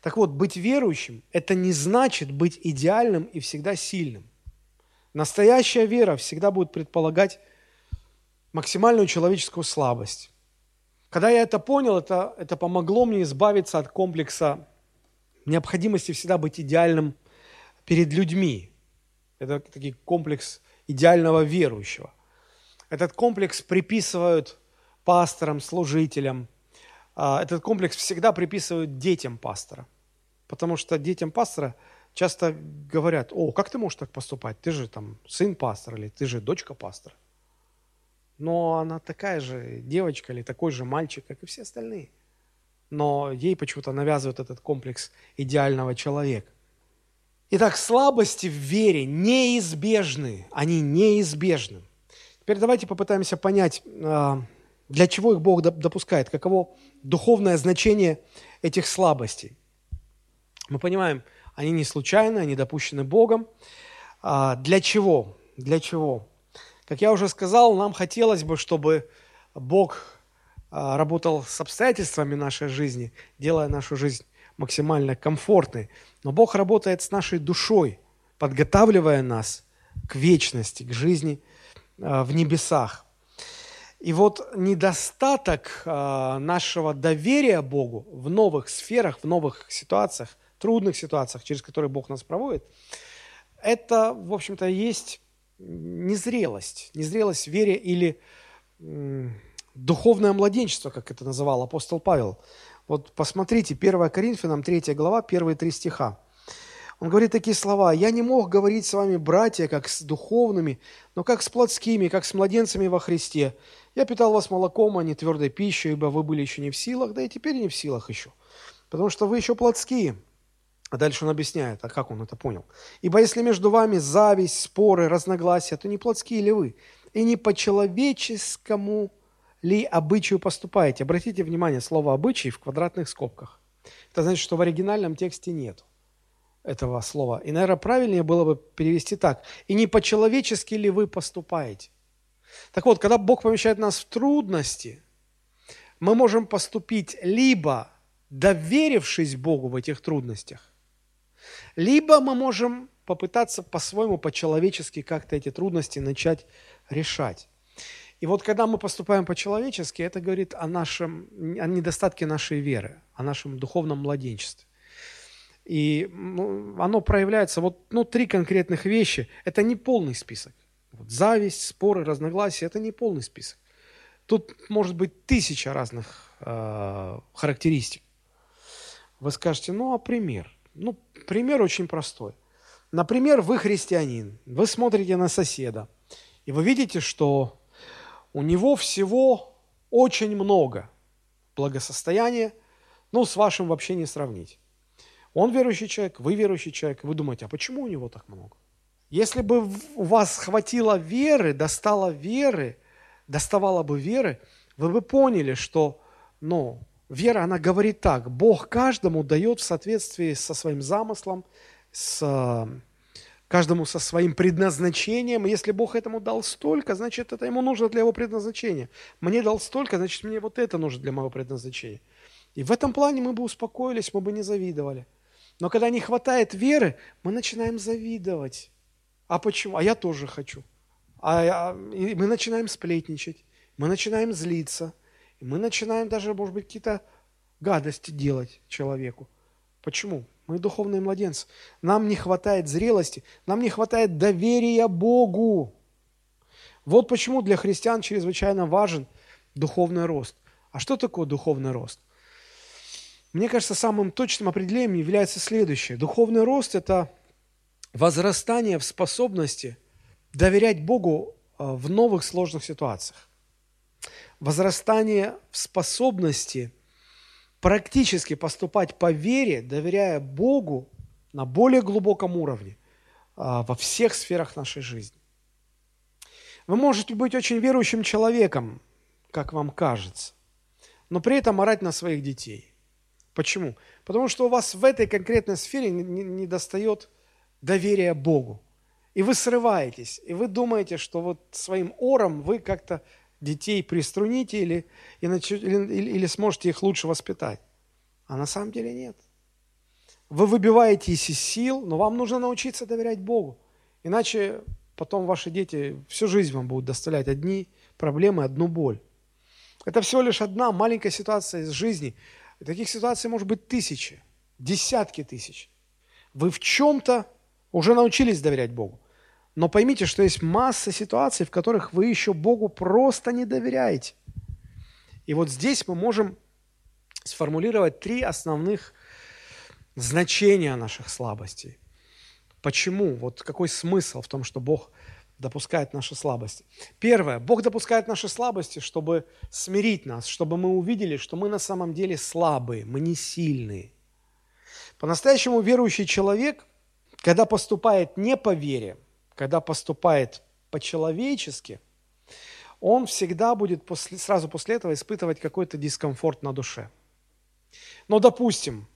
Так вот, быть верующим – это не значит быть идеальным и всегда сильным. Настоящая вера всегда будет предполагать максимальную человеческую слабость. Когда я это понял, это, это помогло мне избавиться от комплекса необходимости всегда быть идеальным перед людьми. Это такой комплекс идеального верующего. Этот комплекс приписывают пасторам, служителям. А, этот комплекс всегда приписывают детям пастора. Потому что детям пастора часто говорят, о, как ты можешь так поступать? Ты же там сын пастора или ты же дочка пастора. Но она такая же девочка или такой же мальчик, как и все остальные но ей почему-то навязывают этот комплекс идеального человека. Итак, слабости в вере неизбежны, они неизбежны. Теперь давайте попытаемся понять, а, для чего их Бог допускает, каково духовное значение этих слабостей. Мы понимаем, они не случайны, они допущены Богом. А, для чего? Для чего? Как я уже сказал, нам хотелось бы, чтобы Бог работал с обстоятельствами нашей жизни, делая нашу жизнь максимально комфортной. Но Бог работает с нашей душой, подготавливая нас к вечности, к жизни а, в небесах. И вот недостаток а, нашего доверия Богу в новых сферах, в новых ситуациях, трудных ситуациях, через которые Бог нас проводит, это, в общем-то, есть незрелость. Незрелость в вере или духовное младенчество, как это называл апостол Павел. Вот посмотрите, 1 Коринфянам 3 глава, первые три стиха. Он говорит такие слова. «Я не мог говорить с вами, братья, как с духовными, но как с плотскими, как с младенцами во Христе. Я питал вас молоком, а не твердой пищей, ибо вы были еще не в силах, да и теперь не в силах еще, потому что вы еще плотские». А дальше он объясняет, а как он это понял? «Ибо если между вами зависть, споры, разногласия, то не плотские ли вы? И не по-человеческому ли обычаю поступаете? Обратите внимание, слово «обычай» в квадратных скобках. Это значит, что в оригинальном тексте нет этого слова. И, наверное, правильнее было бы перевести так. «И не по-человечески ли вы поступаете?» Так вот, когда Бог помещает нас в трудности, мы можем поступить либо доверившись Богу в этих трудностях, либо мы можем попытаться по-своему, по-человечески как-то эти трудности начать решать. И вот когда мы поступаем по-человечески, это говорит о, нашем, о недостатке нашей веры, о нашем духовном младенчестве. И ну, оно проявляется, вот ну, три конкретных вещи. Это не полный список. Вот, зависть, споры, разногласия – это не полный список. Тут может быть тысяча разных э, характеристик. Вы скажете, ну а пример? Ну, пример очень простой. Например, вы христианин, вы смотрите на соседа, и вы видите, что у него всего очень много благосостояния, ну, с вашим вообще не сравнить. Он верующий человек, вы верующий человек, вы думаете, а почему у него так много? Если бы у вас хватило веры, достало веры, доставало бы веры, вы бы поняли, что, ну, вера, она говорит так, Бог каждому дает в соответствии со своим замыслом, с каждому со своим предназначением. Если Бог этому дал столько, значит, это ему нужно для его предназначения. Мне дал столько, значит, мне вот это нужно для моего предназначения. И в этом плане мы бы успокоились, мы бы не завидовали. Но когда не хватает веры, мы начинаем завидовать. А почему? А я тоже хочу. А, и мы начинаем сплетничать. мы начинаем злиться, мы начинаем даже, может быть, какие-то гадости делать человеку. Почему? Мы духовные младенцы. Нам не хватает зрелости, нам не хватает доверия Богу. Вот почему для христиан чрезвычайно важен духовный рост. А что такое духовный рост? Мне кажется, самым точным определением является следующее. Духовный рост – это возрастание в способности доверять Богу а, в новых сложных ситуациях. Возрастание в способности практически поступать по вере, доверяя Богу на более глубоком уровне а, во всех сферах нашей жизни. Вы можете быть очень верующим человеком, как вам кажется, но при этом орать на своих детей. Почему? Потому что у вас в этой конкретной сфере не, достает доверия Богу. И вы срываетесь, и вы думаете, что вот своим ором вы как-то детей приструните или, или, или, или сможете их лучше воспитать. А на самом деле нет. Вы выбиваетесь из сил, но вам нужно научиться доверять Богу. Иначе потом ваши дети всю жизнь вам будут доставлять одни проблемы, одну боль. Это всего лишь одна маленькая ситуация из жизни. Таких ситуаций может быть тысячи, десятки тысяч. Вы в чем-то уже научились доверять Богу. Но поймите, что есть масса ситуаций, в которых вы еще Богу просто не доверяете. И вот здесь мы можем сформулировать три основных значения наших слабостей. Почему? Вот какой смысл в том, что Бог допускает наши слабости? Первое. Бог допускает наши слабости, чтобы смирить нас, чтобы мы увидели, что мы на самом деле слабые, мы не сильные. По-настоящему верующий человек, когда поступает не по вере, когда поступает по-человечески, он всегда будет после, сразу после этого испытывать какой-то дискомфорт на душе. Но, допустим,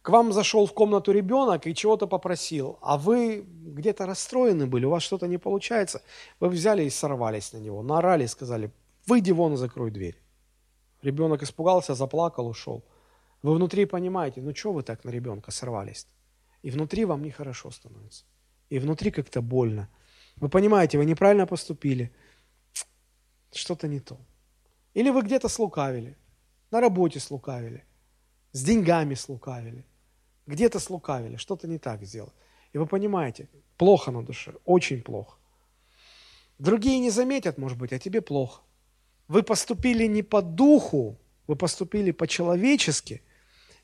к вам зашел в комнату ребенок и чего-то попросил, а вы где-то расстроены были, у вас что-то не получается, вы взяли и сорвались на него, наорали сказали, выйди вон и закрой дверь. Ребенок испугался, заплакал, ушел. Вы внутри понимаете, ну что вы так на ребенка сорвались? И внутри вам нехорошо становится. И внутри как-то больно. Вы понимаете, вы неправильно поступили. Что-то не то. Или вы где-то слукавили, на работе слукавили, с деньгами слукавили, где-то слукавили, что-то не так сделали. И вы понимаете, плохо на душе, очень плохо. Другие не заметят, может быть, а тебе плохо. Вы поступили не по духу, вы поступили по-человечески,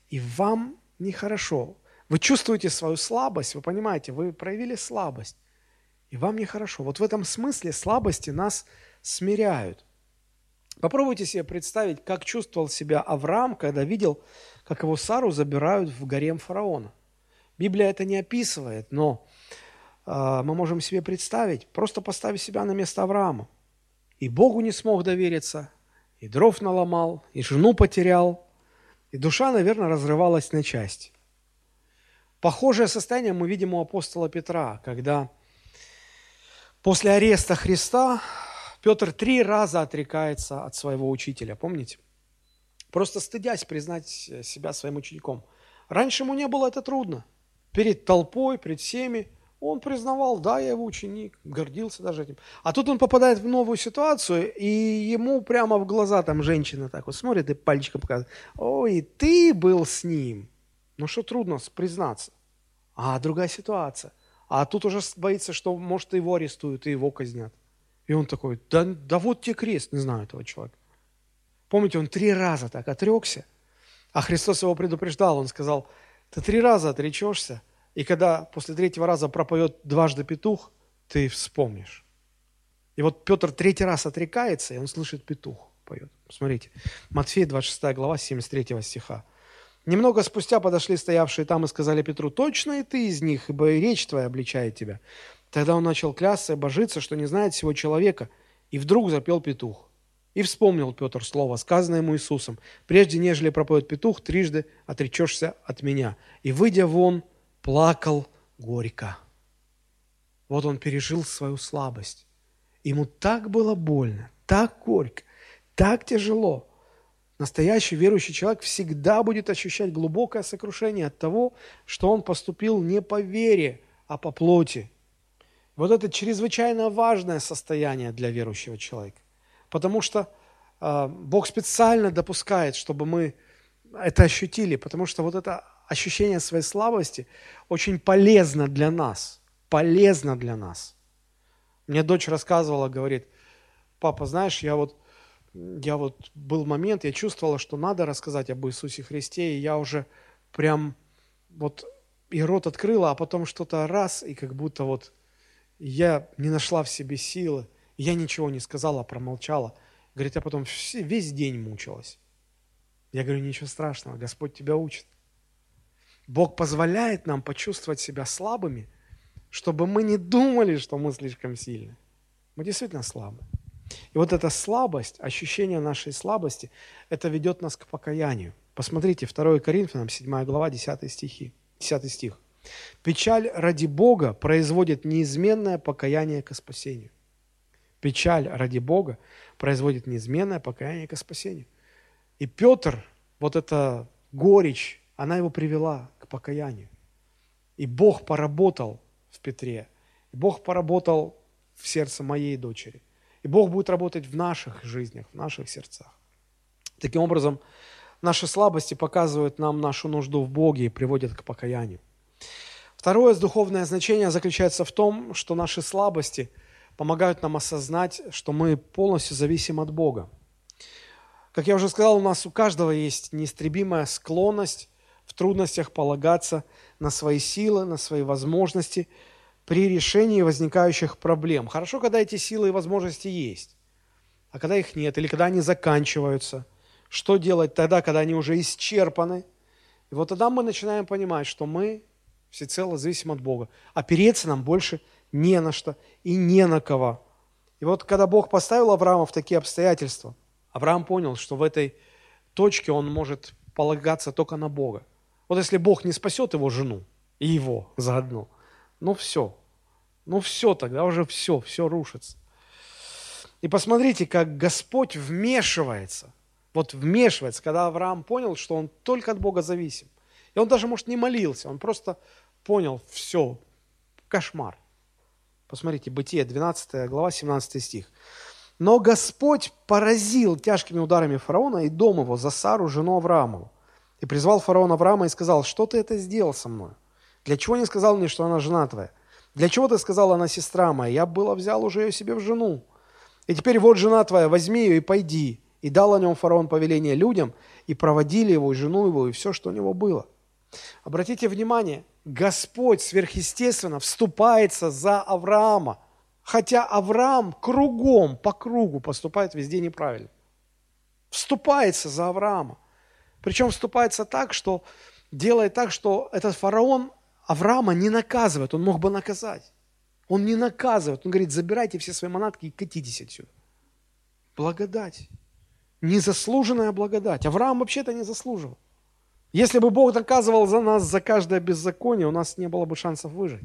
и вам нехорошо. Вы чувствуете свою слабость, вы понимаете, вы проявили слабость, и вам нехорошо. Вот в этом смысле слабости нас смиряют. Попробуйте себе представить, как чувствовал себя Авраам, когда видел, как его Сару забирают в гарем фараона. Библия это не описывает, но э, мы можем себе представить, просто поставить себя на место Авраама. И Богу не смог довериться, и дров наломал, и жену потерял, и душа, наверное, разрывалась на части. Похожее состояние мы видим у апостола Петра, когда после ареста Христа Петр три раза отрекается от своего учителя, помните? Просто стыдясь признать себя своим учеником. Раньше ему не было это трудно. Перед толпой, перед всеми он признавал, да, я его ученик, гордился даже этим. А тут он попадает в новую ситуацию, и ему прямо в глаза там женщина так вот смотрит и пальчиком показывает. Ой, ты был с ним. Ну что трудно признаться. А другая ситуация. А тут уже боится, что, может, его арестуют и его казнят. И он такой, да, да вот тебе крест, не знаю этого человека. Помните, он три раза так отрекся, а Христос его предупреждал, он сказал, ты три раза отречешься, и когда после третьего раза пропоет дважды петух, ты вспомнишь. И вот Петр третий раз отрекается, и он слышит петух поет. Смотрите, Матфея 26 глава 73 стиха. Немного спустя подошли стоявшие там и сказали Петру, точно и ты из них, ибо и речь твоя обличает тебя. Тогда он начал клясться и божиться, что не знает всего человека, и вдруг запел петух. И вспомнил Петр слово, сказанное ему Иисусом, «Прежде нежели пропоет петух, трижды отречешься от меня». И, выйдя вон, плакал горько. Вот он пережил свою слабость. Ему так было больно, так горько, так тяжело. Настоящий верующий человек всегда будет ощущать глубокое сокрушение от того, что он поступил не по вере, а по плоти. Вот это чрезвычайно важное состояние для верующего человека. Потому что э, Бог специально допускает, чтобы мы это ощутили, потому что вот это ощущение своей слабости очень полезно для нас, полезно для нас. Мне дочь рассказывала, говорит, папа, знаешь, я вот, я вот был момент, я чувствовала, что надо рассказать об Иисусе Христе, и я уже прям вот и рот открыла, а потом что-то раз, и как будто вот я не нашла в себе силы, я ничего не сказала, промолчала. Говорит, я потом весь день мучилась. Я говорю, ничего страшного, Господь тебя учит. Бог позволяет нам почувствовать себя слабыми, чтобы мы не думали, что мы слишком сильны. Мы действительно слабы. И вот эта слабость, ощущение нашей слабости, это ведет нас к покаянию. Посмотрите, 2 Коринфянам, 7 глава, 10 стихи, 10 стих. «Печаль ради Бога производит неизменное покаяние к спасению». Печаль ради Бога производит неизменное покаяние к спасению. И Петр, вот эта горечь, она его привела к покаянию. И Бог поработал в Петре. И Бог поработал в сердце моей дочери. И Бог будет работать в наших жизнях, в наших сердцах. Таким образом, наши слабости показывают нам нашу нужду в Боге и приводят к покаянию. Второе духовное значение заключается в том, что наши слабости помогают нам осознать, что мы полностью зависим от Бога. Как я уже сказал, у нас у каждого есть неистребимая склонность в трудностях полагаться на свои силы, на свои возможности при решении возникающих проблем. Хорошо, когда эти силы и возможности есть, а когда их нет, или когда они заканчиваются. Что делать тогда, когда они уже исчерпаны? И вот тогда мы начинаем понимать, что мы всецело зависим от Бога. Опереться нам больше не на что и не на кого. И вот когда Бог поставил Авраама в такие обстоятельства – Авраам понял, что в этой точке он может полагаться только на Бога. Вот если Бог не спасет его жену и его заодно, ну все, ну все, тогда уже все, все рушится. И посмотрите, как Господь вмешивается, вот вмешивается, когда Авраам понял, что он только от Бога зависим. И он даже, может, не молился, он просто понял, все, кошмар. Посмотрите, Бытие, 12 глава, 17 стих. Но Господь поразил тяжкими ударами фараона и дом его за Сару, жену Авраамову. И призвал фараон Авраама и сказал, что ты это сделал со мной? Для чего не сказал мне, что она жена твоя? Для чего ты сказал, она сестра моя? Я было взял уже ее себе в жену. И теперь вот жена твоя, возьми ее и пойди. И дал о нем фараон повеление людям, и проводили его, и жену его, и все, что у него было. Обратите внимание, Господь сверхъестественно вступается за Авраама – Хотя Авраам кругом, по кругу поступает везде неправильно. Вступается за Авраама. Причем вступается так, что делает так, что этот фараон Авраама не наказывает, он мог бы наказать. Он не наказывает, он говорит, забирайте все свои манатки и катитесь отсюда. Благодать. Незаслуженная благодать. Авраам вообще-то не заслуживал. Если бы Бог наказывал за нас за каждое беззаконие, у нас не было бы шансов выжить.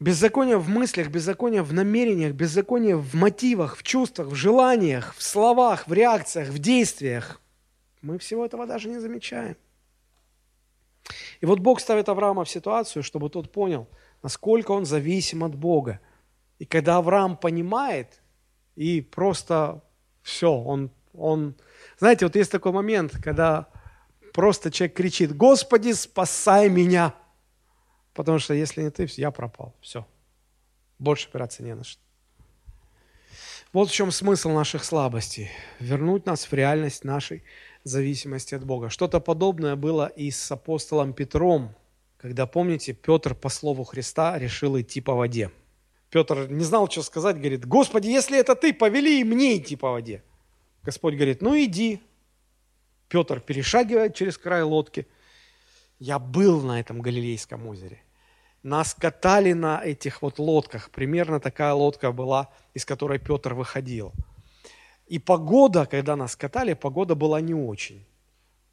Беззаконие в мыслях, беззаконие в намерениях, беззаконие в мотивах, в чувствах, в желаниях, в словах, в реакциях, в действиях. Мы всего этого даже не замечаем. И вот Бог ставит Авраама в ситуацию, чтобы тот понял, насколько он зависим от Бога. И когда Авраам понимает, и просто все, он, он... Знаете, вот есть такой момент, когда просто человек кричит, «Господи, спасай меня!» Потому что если не ты, я пропал. Все. Больше опираться не на что. Вот в чем смысл наших слабостей. Вернуть нас в реальность нашей зависимости от Бога. Что-то подобное было и с апостолом Петром, когда, помните, Петр по слову Христа решил идти по воде. Петр не знал, что сказать, говорит, Господи, если это ты, повели и мне идти по воде. Господь говорит, ну иди. Петр перешагивает через край лодки. Я был на этом Галилейском озере. Нас катали на этих вот лодках. Примерно такая лодка была, из которой Петр выходил. И погода, когда нас катали, погода была не очень.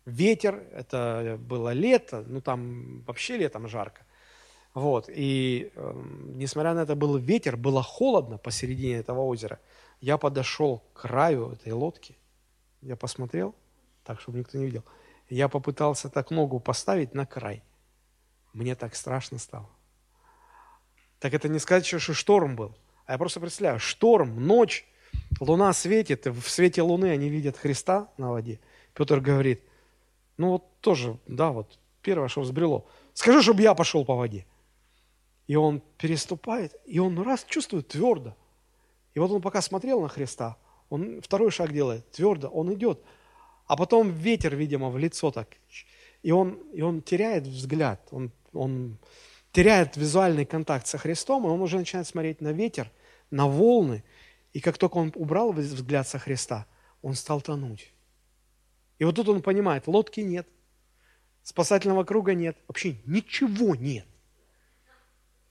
Ветер, это было лето, ну там вообще летом жарко. Вот, и э, несмотря на это был ветер, было холодно посередине этого озера. Я подошел к краю этой лодки, я посмотрел, так, чтобы никто не видел. Я попытался так ногу поставить на край. Мне так страшно стало. Так это не сказать, что шторм был. А я просто представляю, шторм, ночь, луна светит, в свете луны они видят Христа на воде. Петр говорит, ну вот тоже, да, вот первое, что взбрело, скажи, чтобы я пошел по воде. И он переступает, и он раз чувствует твердо. И вот он пока смотрел на Христа, он второй шаг делает, твердо, он идет. А потом ветер, видимо, в лицо так. И он, и он теряет взгляд, он, он теряет визуальный контакт со Христом, и он уже начинает смотреть на ветер, на волны. И как только он убрал взгляд со Христа, он стал тонуть. И вот тут он понимает, лодки нет, спасательного круга нет, вообще ничего нет.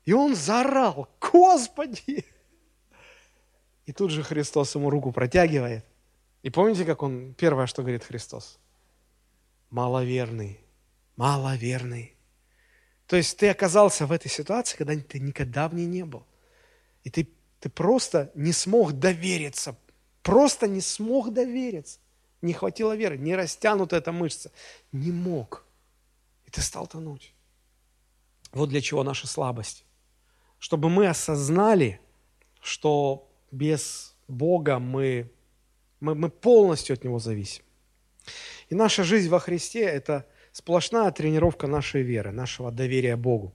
И он заорал, Господи! И тут же Христос ему руку протягивает. И помните, как он, первое, что говорит Христос? Маловерный, маловерный. То есть ты оказался в этой ситуации, когда ты никогда в ней не был. И ты, ты просто не смог довериться, просто не смог довериться. Не хватило веры, не растянута эта мышца. Не мог. И ты стал тонуть. Вот для чего наша слабость чтобы мы осознали, что без Бога мы, мы, мы полностью от Него зависим. И наша жизнь во Христе – это сплошная тренировка нашей веры, нашего доверия Богу.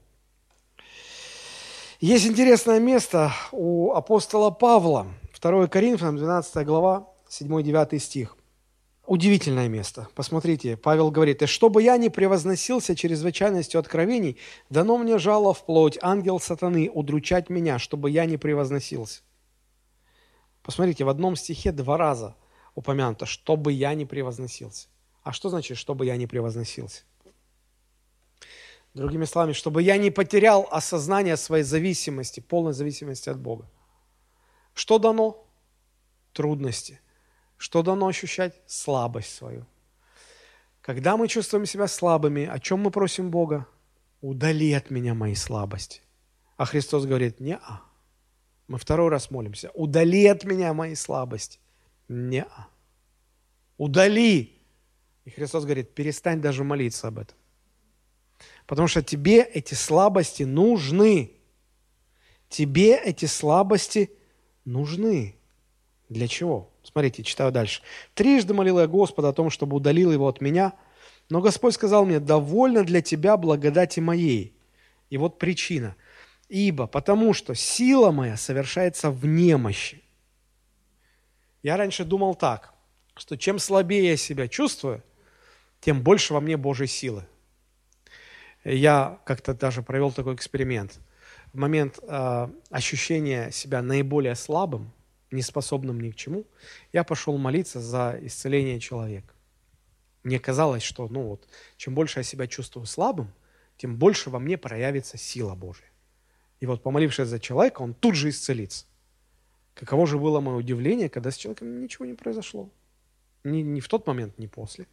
Есть интересное место у апостола Павла, 2 Коринфянам, 12 глава, 7-9 стих. Удивительное место. Посмотрите, Павел говорит, «И чтобы я не превозносился чрезвычайностью откровений, дано мне жало в плоть, ангел сатаны, удручать меня, чтобы я не превозносился». Посмотрите, в одном стихе два раза упомянуто, чтобы я не превозносился. А что значит, чтобы я не превозносился? Другими словами, чтобы я не потерял осознание своей зависимости, полной зависимости от Бога. Что дано? Трудности – что дано ощущать? Слабость свою. Когда мы чувствуем себя слабыми, о чем мы просим Бога? Удали от меня мои слабости. А Христос говорит, не-а. Мы второй раз молимся. Удали от меня мои слабости. Не-а. Удали. И Христос говорит, перестань даже молиться об этом. Потому что тебе эти слабости нужны. Тебе эти слабости нужны. Для чего? Смотрите, читаю дальше. «Трижды молил я Господа о том, чтобы удалил его от меня, но Господь сказал мне, довольно для тебя благодати моей». И вот причина. «Ибо, потому что сила моя совершается в немощи». Я раньше думал так, что чем слабее я себя чувствую, тем больше во мне Божьей силы. Я как-то даже провел такой эксперимент. В момент э, ощущения себя наиболее слабым – неспособным ни к чему, я пошел молиться за исцеление человека. Мне казалось, что ну вот, чем больше я себя чувствую слабым, тем больше во мне проявится сила Божья. И вот помолившись за человека, он тут же исцелится. Каково же было мое удивление, когда с человеком ничего не произошло. Ни, ни в тот момент, ни после.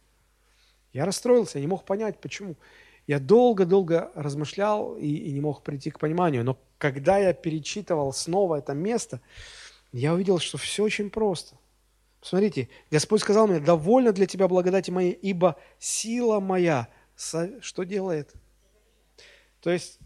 Я расстроился, я не мог понять, почему. Я долго-долго размышлял и, и не мог прийти к пониманию. Но когда я перечитывал снова это место, я увидел, что все очень просто. Посмотрите, Господь сказал мне, довольно для тебя благодати моей, ибо сила моя, что делает? То есть,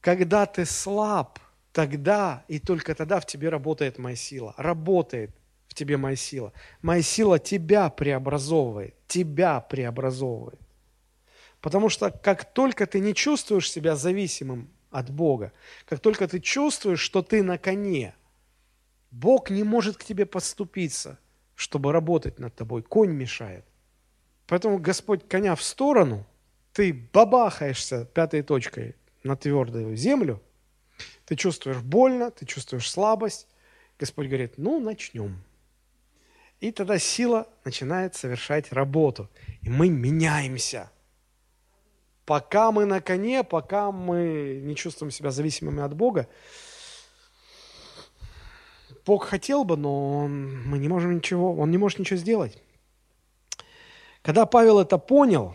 когда ты слаб, тогда и только тогда в тебе работает моя сила. Работает в тебе моя сила. Моя сила тебя преобразовывает, тебя преобразовывает. Потому что как только ты не чувствуешь себя зависимым от Бога, как только ты чувствуешь, что ты на коне – Бог не может к тебе подступиться, чтобы работать над тобой. Конь мешает. Поэтому Господь коня в сторону, ты бабахаешься пятой точкой на твердую землю, ты чувствуешь больно, ты чувствуешь слабость. Господь говорит, ну, начнем. И тогда сила начинает совершать работу. И мы меняемся. Пока мы на коне, пока мы не чувствуем себя зависимыми от Бога, Бог хотел бы, но он, мы не можем ничего, он не может ничего сделать. Когда Павел это понял,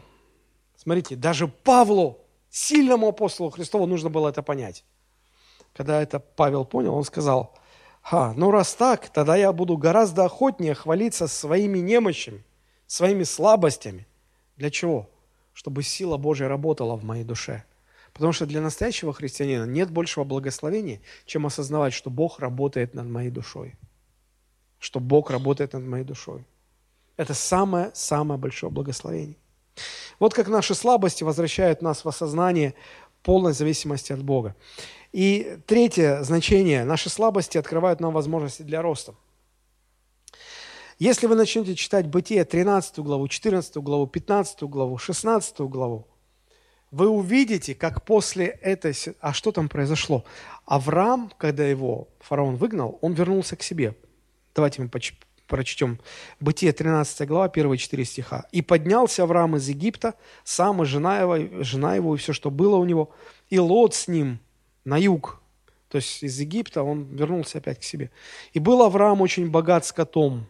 смотрите, даже Павлу, сильному апостолу Христову, нужно было это понять. Когда это Павел понял, он сказал, «Ха, ну раз так, тогда я буду гораздо охотнее хвалиться своими немощами, своими слабостями. Для чего? Чтобы сила Божья работала в моей душе. Потому что для настоящего христианина нет большего благословения, чем осознавать, что Бог работает над моей душой. что Бог работает над моей душой. Это самое-самое большое благословение. Вот как наши слабости возвращают нас в осознание полной зависимости от Бога. И третье значение. Наши слабости открывают нам возможности для роста. Если вы начнете читать Бытие 13 главу, 14 главу, 15 главу, 16 главу, вы увидите, как после этой... А что там произошло? Авраам, когда его фараон выгнал, он вернулся к себе. Давайте мы прочтем Бытие 13 глава, первые четыре стиха. «И поднялся Авраам из Египта, сам и жена его, жена его, и все, что было у него, и Лот с ним на юг». То есть из Египта он вернулся опять к себе. «И был Авраам очень богат скотом,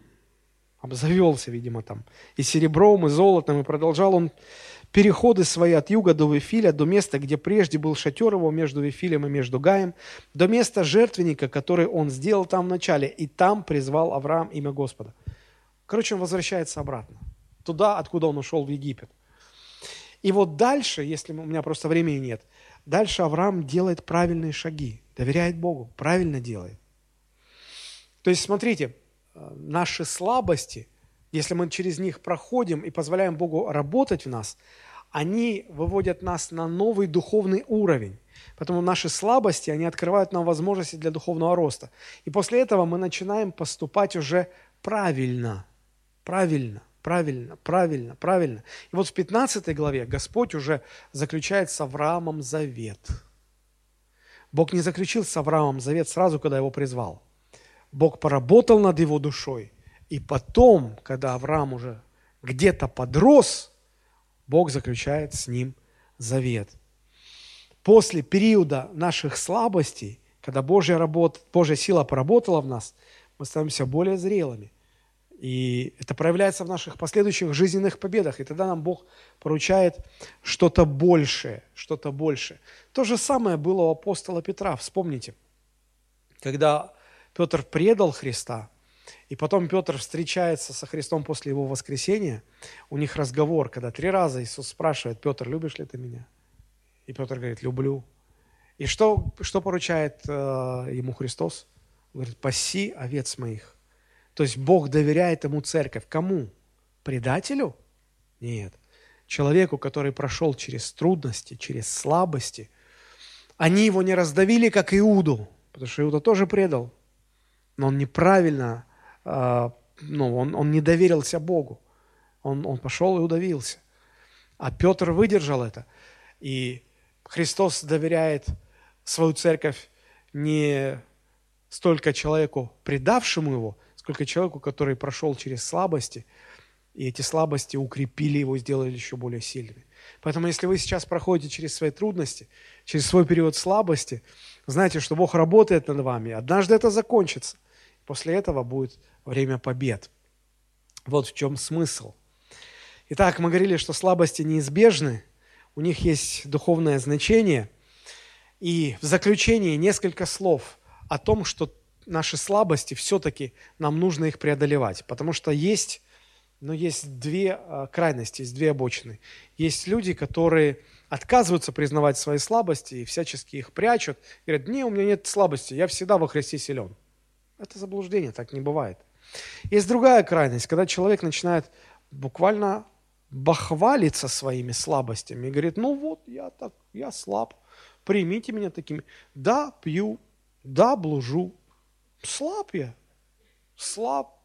обзавелся, видимо, там, и серебром, и золотом, и продолжал он переходы свои от юга до Вифиля, до места, где прежде был шатер его между Вифилем и между Гаем, до места жертвенника, который он сделал там в начале, и там призвал Авраам имя Господа. Короче, он возвращается обратно, туда, откуда он ушел в Египет. И вот дальше, если у меня просто времени нет, дальше Авраам делает правильные шаги, доверяет Богу, правильно делает. То есть, смотрите, наши слабости – если мы через них проходим и позволяем Богу работать в нас, они выводят нас на новый духовный уровень. Поэтому наши слабости, они открывают нам возможности для духовного роста. И после этого мы начинаем поступать уже правильно. Правильно, правильно, правильно, правильно. И вот в 15 главе Господь уже заключает с Авраамом завет. Бог не заключил с Авраамом завет сразу, когда его призвал. Бог поработал над его душой – и потом, когда Авраам уже где-то подрос, Бог заключает с ним завет. После периода наших слабостей, когда Божья, работа, Божья сила поработала в нас, мы становимся более зрелыми. И это проявляется в наших последующих жизненных победах. И тогда нам Бог поручает что-то большее, что-то большее. То же самое было у апостола Петра, вспомните. Когда Петр предал Христа, и потом Петр встречается со Христом после его воскресения. У них разговор, когда три раза Иисус спрашивает, Петр, любишь ли ты меня? И Петр говорит, люблю. И что, что поручает э, ему Христос? Он говорит, паси овец моих. То есть Бог доверяет ему церковь. Кому? Предателю? Нет. Человеку, который прошел через трудности, через слабости. Они его не раздавили, как Иуду, потому что Иуда тоже предал. Но он неправильно а, ну, он, он не доверился Богу. Он, он пошел и удавился. А Петр выдержал это. И Христос доверяет свою церковь не столько человеку, предавшему его, сколько человеку, который прошел через слабости, и эти слабости укрепили его, сделали еще более сильными. Поэтому, если вы сейчас проходите через свои трудности, через свой период слабости, знайте, что Бог работает над вами. Однажды это закончится. После этого будет время побед. Вот в чем смысл. Итак, мы говорили, что слабости неизбежны, у них есть духовное значение. И в заключении несколько слов о том, что наши слабости все-таки нам нужно их преодолевать. Потому что есть, ну, есть две а, крайности, есть две обочины. Есть люди, которые отказываются признавать свои слабости и всячески их прячут. Говорят, не, у меня нет слабости, я всегда во Христе силен. Это заблуждение, так не бывает. Есть другая крайность, когда человек начинает буквально бахвалиться своими слабостями и говорит, ну вот, я так, я слаб, примите меня такими. Да, пью, да, блужу, слаб я, слаб,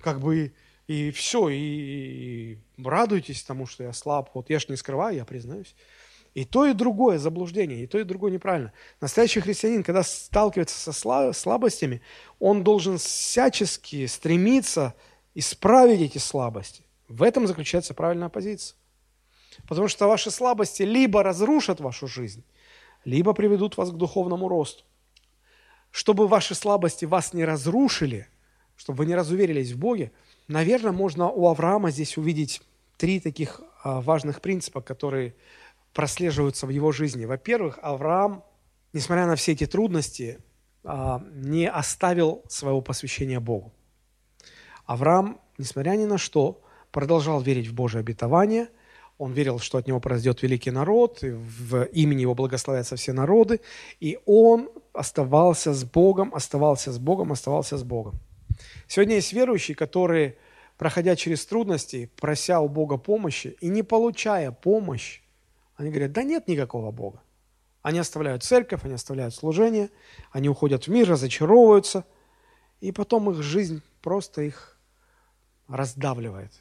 как бы и все, и, и радуйтесь тому, что я слаб. Вот я ж не скрываю, я признаюсь. И то, и другое заблуждение, и то, и другое неправильно. Настоящий христианин, когда сталкивается со слабостями, он должен всячески стремиться исправить эти слабости. В этом заключается правильная позиция. Потому что ваши слабости либо разрушат вашу жизнь, либо приведут вас к духовному росту. Чтобы ваши слабости вас не разрушили, чтобы вы не разуверились в Боге, наверное, можно у Авраама здесь увидеть три таких а, важных принципа, которые прослеживаются в его жизни. Во-первых, Авраам, несмотря на все эти трудности, а, не оставил своего посвящения Богу. Авраам, несмотря ни на что, продолжал верить в Божие обетование. Он верил, что от него произойдет великий народ, и в имени его благословятся все народы. И он оставался с Богом, оставался с Богом, оставался с Богом. Сегодня есть верующие, которые, проходя через трудности, прося у Бога помощи и не получая помощь, они говорят, да нет никакого Бога. Они оставляют церковь, они оставляют служение, они уходят в мир, разочаровываются, и потом их жизнь просто их раздавливает.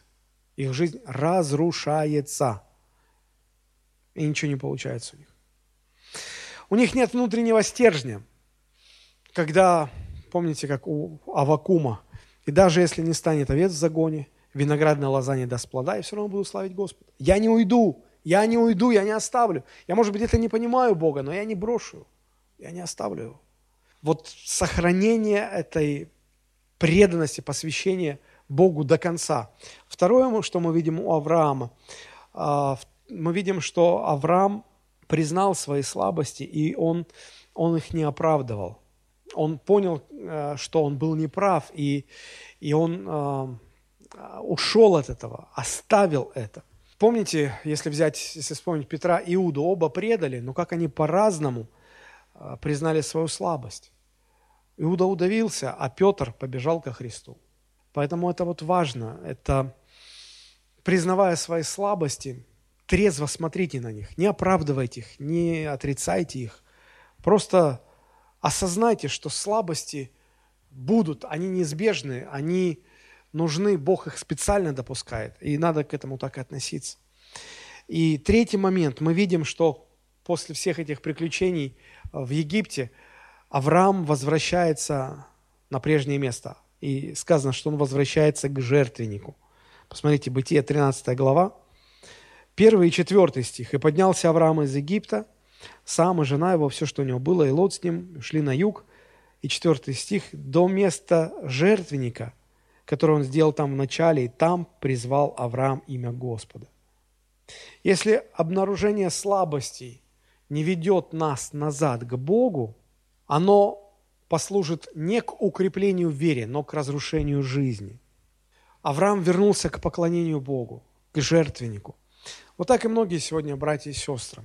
Их жизнь разрушается. И ничего не получается у них. У них нет внутреннего стержня. Когда, помните, как у Авакума, и даже если не станет овец в загоне, виноградная лоза не даст плода, я все равно буду славить Господа. Я не уйду, я не уйду, я не оставлю. Я, может быть, где-то не понимаю Бога, но я не брошу, я не оставлю его. Вот сохранение этой преданности, посвящения Богу до конца. Второе, что мы видим у Авраама, а, мы видим, что Авраам признал свои слабости, и он, он их не оправдывал. Он понял, э, что он был неправ, и, и он э, ушел от этого, оставил это. Помните, если взять, если вспомнить Петра и Иуду, оба предали, но как они по-разному э, признали свою слабость. Иуда удавился, а Петр побежал ко Христу. Поэтому это вот важно. Это признавая свои слабости, трезво смотрите на них, не оправдывайте их, не отрицайте их. Просто осознайте, что слабости будут, они неизбежны, они нужны, Бог их специально допускает, и надо к этому так и относиться. И третий момент, мы видим, что после всех этих приключений в Египте Авраам возвращается на прежнее место – и сказано, что он возвращается к жертвеннику. Посмотрите, Бытие 13 глава, 1 и 4 стих. «И поднялся Авраам из Египта, сам и жена его, все, что у него было, и лот с ним, шли на юг». И 4 стих. «До места жертвенника, который он сделал там в начале, и там призвал Авраам имя Господа». Если обнаружение слабостей не ведет нас назад к Богу, оно послужит не к укреплению в вере, но к разрушению жизни. Авраам вернулся к поклонению Богу, к жертвеннику. Вот так и многие сегодня, братья и сестры,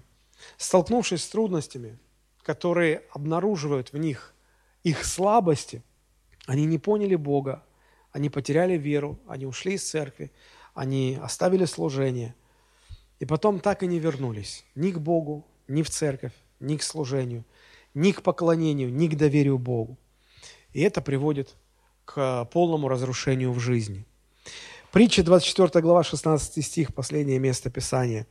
столкнувшись с трудностями, которые обнаруживают в них их слабости, они не поняли Бога, они потеряли веру, они ушли из церкви, они оставили служение, и потом так и не вернулись ни к Богу, ни в церковь, ни к служению – ни к поклонению, ни к доверию Богу. И это приводит к полному разрушению в жизни. Притча 24 глава, 16 стих, последнее место Писания.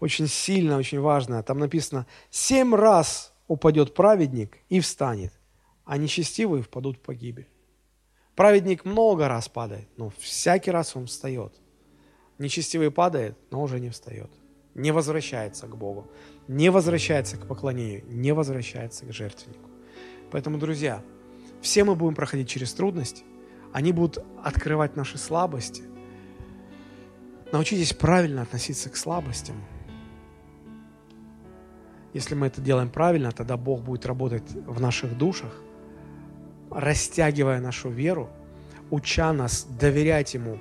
Очень сильно, очень важно. Там написано, «Семь раз упадет праведник и встанет, а нечестивые впадут в погибель». Праведник много раз падает, но всякий раз он встает. Нечестивый падает, но уже не встает не возвращается к Богу, не возвращается к поклонению, не возвращается к жертвеннику. Поэтому, друзья, все мы будем проходить через трудности, они будут открывать наши слабости. Научитесь правильно относиться к слабостям. Если мы это делаем правильно, тогда Бог будет работать в наших душах, растягивая нашу веру, уча нас доверять Ему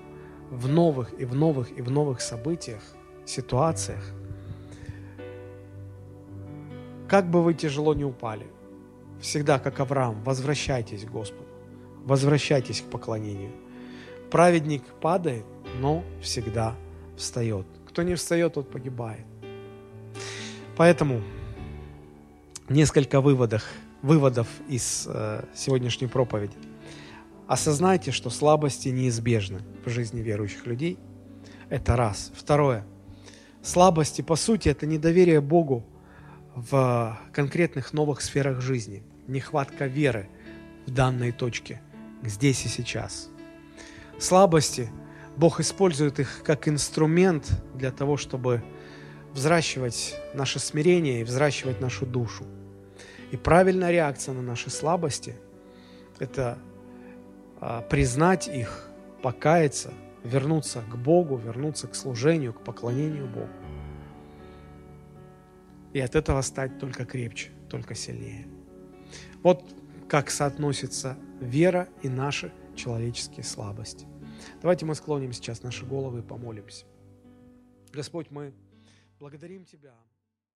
в новых и в новых и в новых событиях – ситуациях, как бы вы тяжело не упали, всегда, как Авраам, возвращайтесь к Господу, возвращайтесь к поклонению. Праведник падает, но всегда встает. Кто не встает, тот погибает. Поэтому несколько выводов, выводов из э, сегодняшней проповеди. Осознайте, что слабости неизбежны в жизни верующих людей. Это раз. Второе. Слабости, по сути, это недоверие Богу в конкретных новых сферах жизни, нехватка веры в данной точке, здесь и сейчас. Слабости, Бог использует их как инструмент для того, чтобы взращивать наше смирение и взращивать нашу душу. И правильная реакция на наши слабости – это а, признать их, покаяться – вернуться к Богу, вернуться к служению, к поклонению Богу. И от этого стать только крепче, только сильнее. Вот как соотносится вера и наши человеческие слабости. Давайте мы склоним сейчас наши головы и помолимся. Господь, мы благодарим Тебя.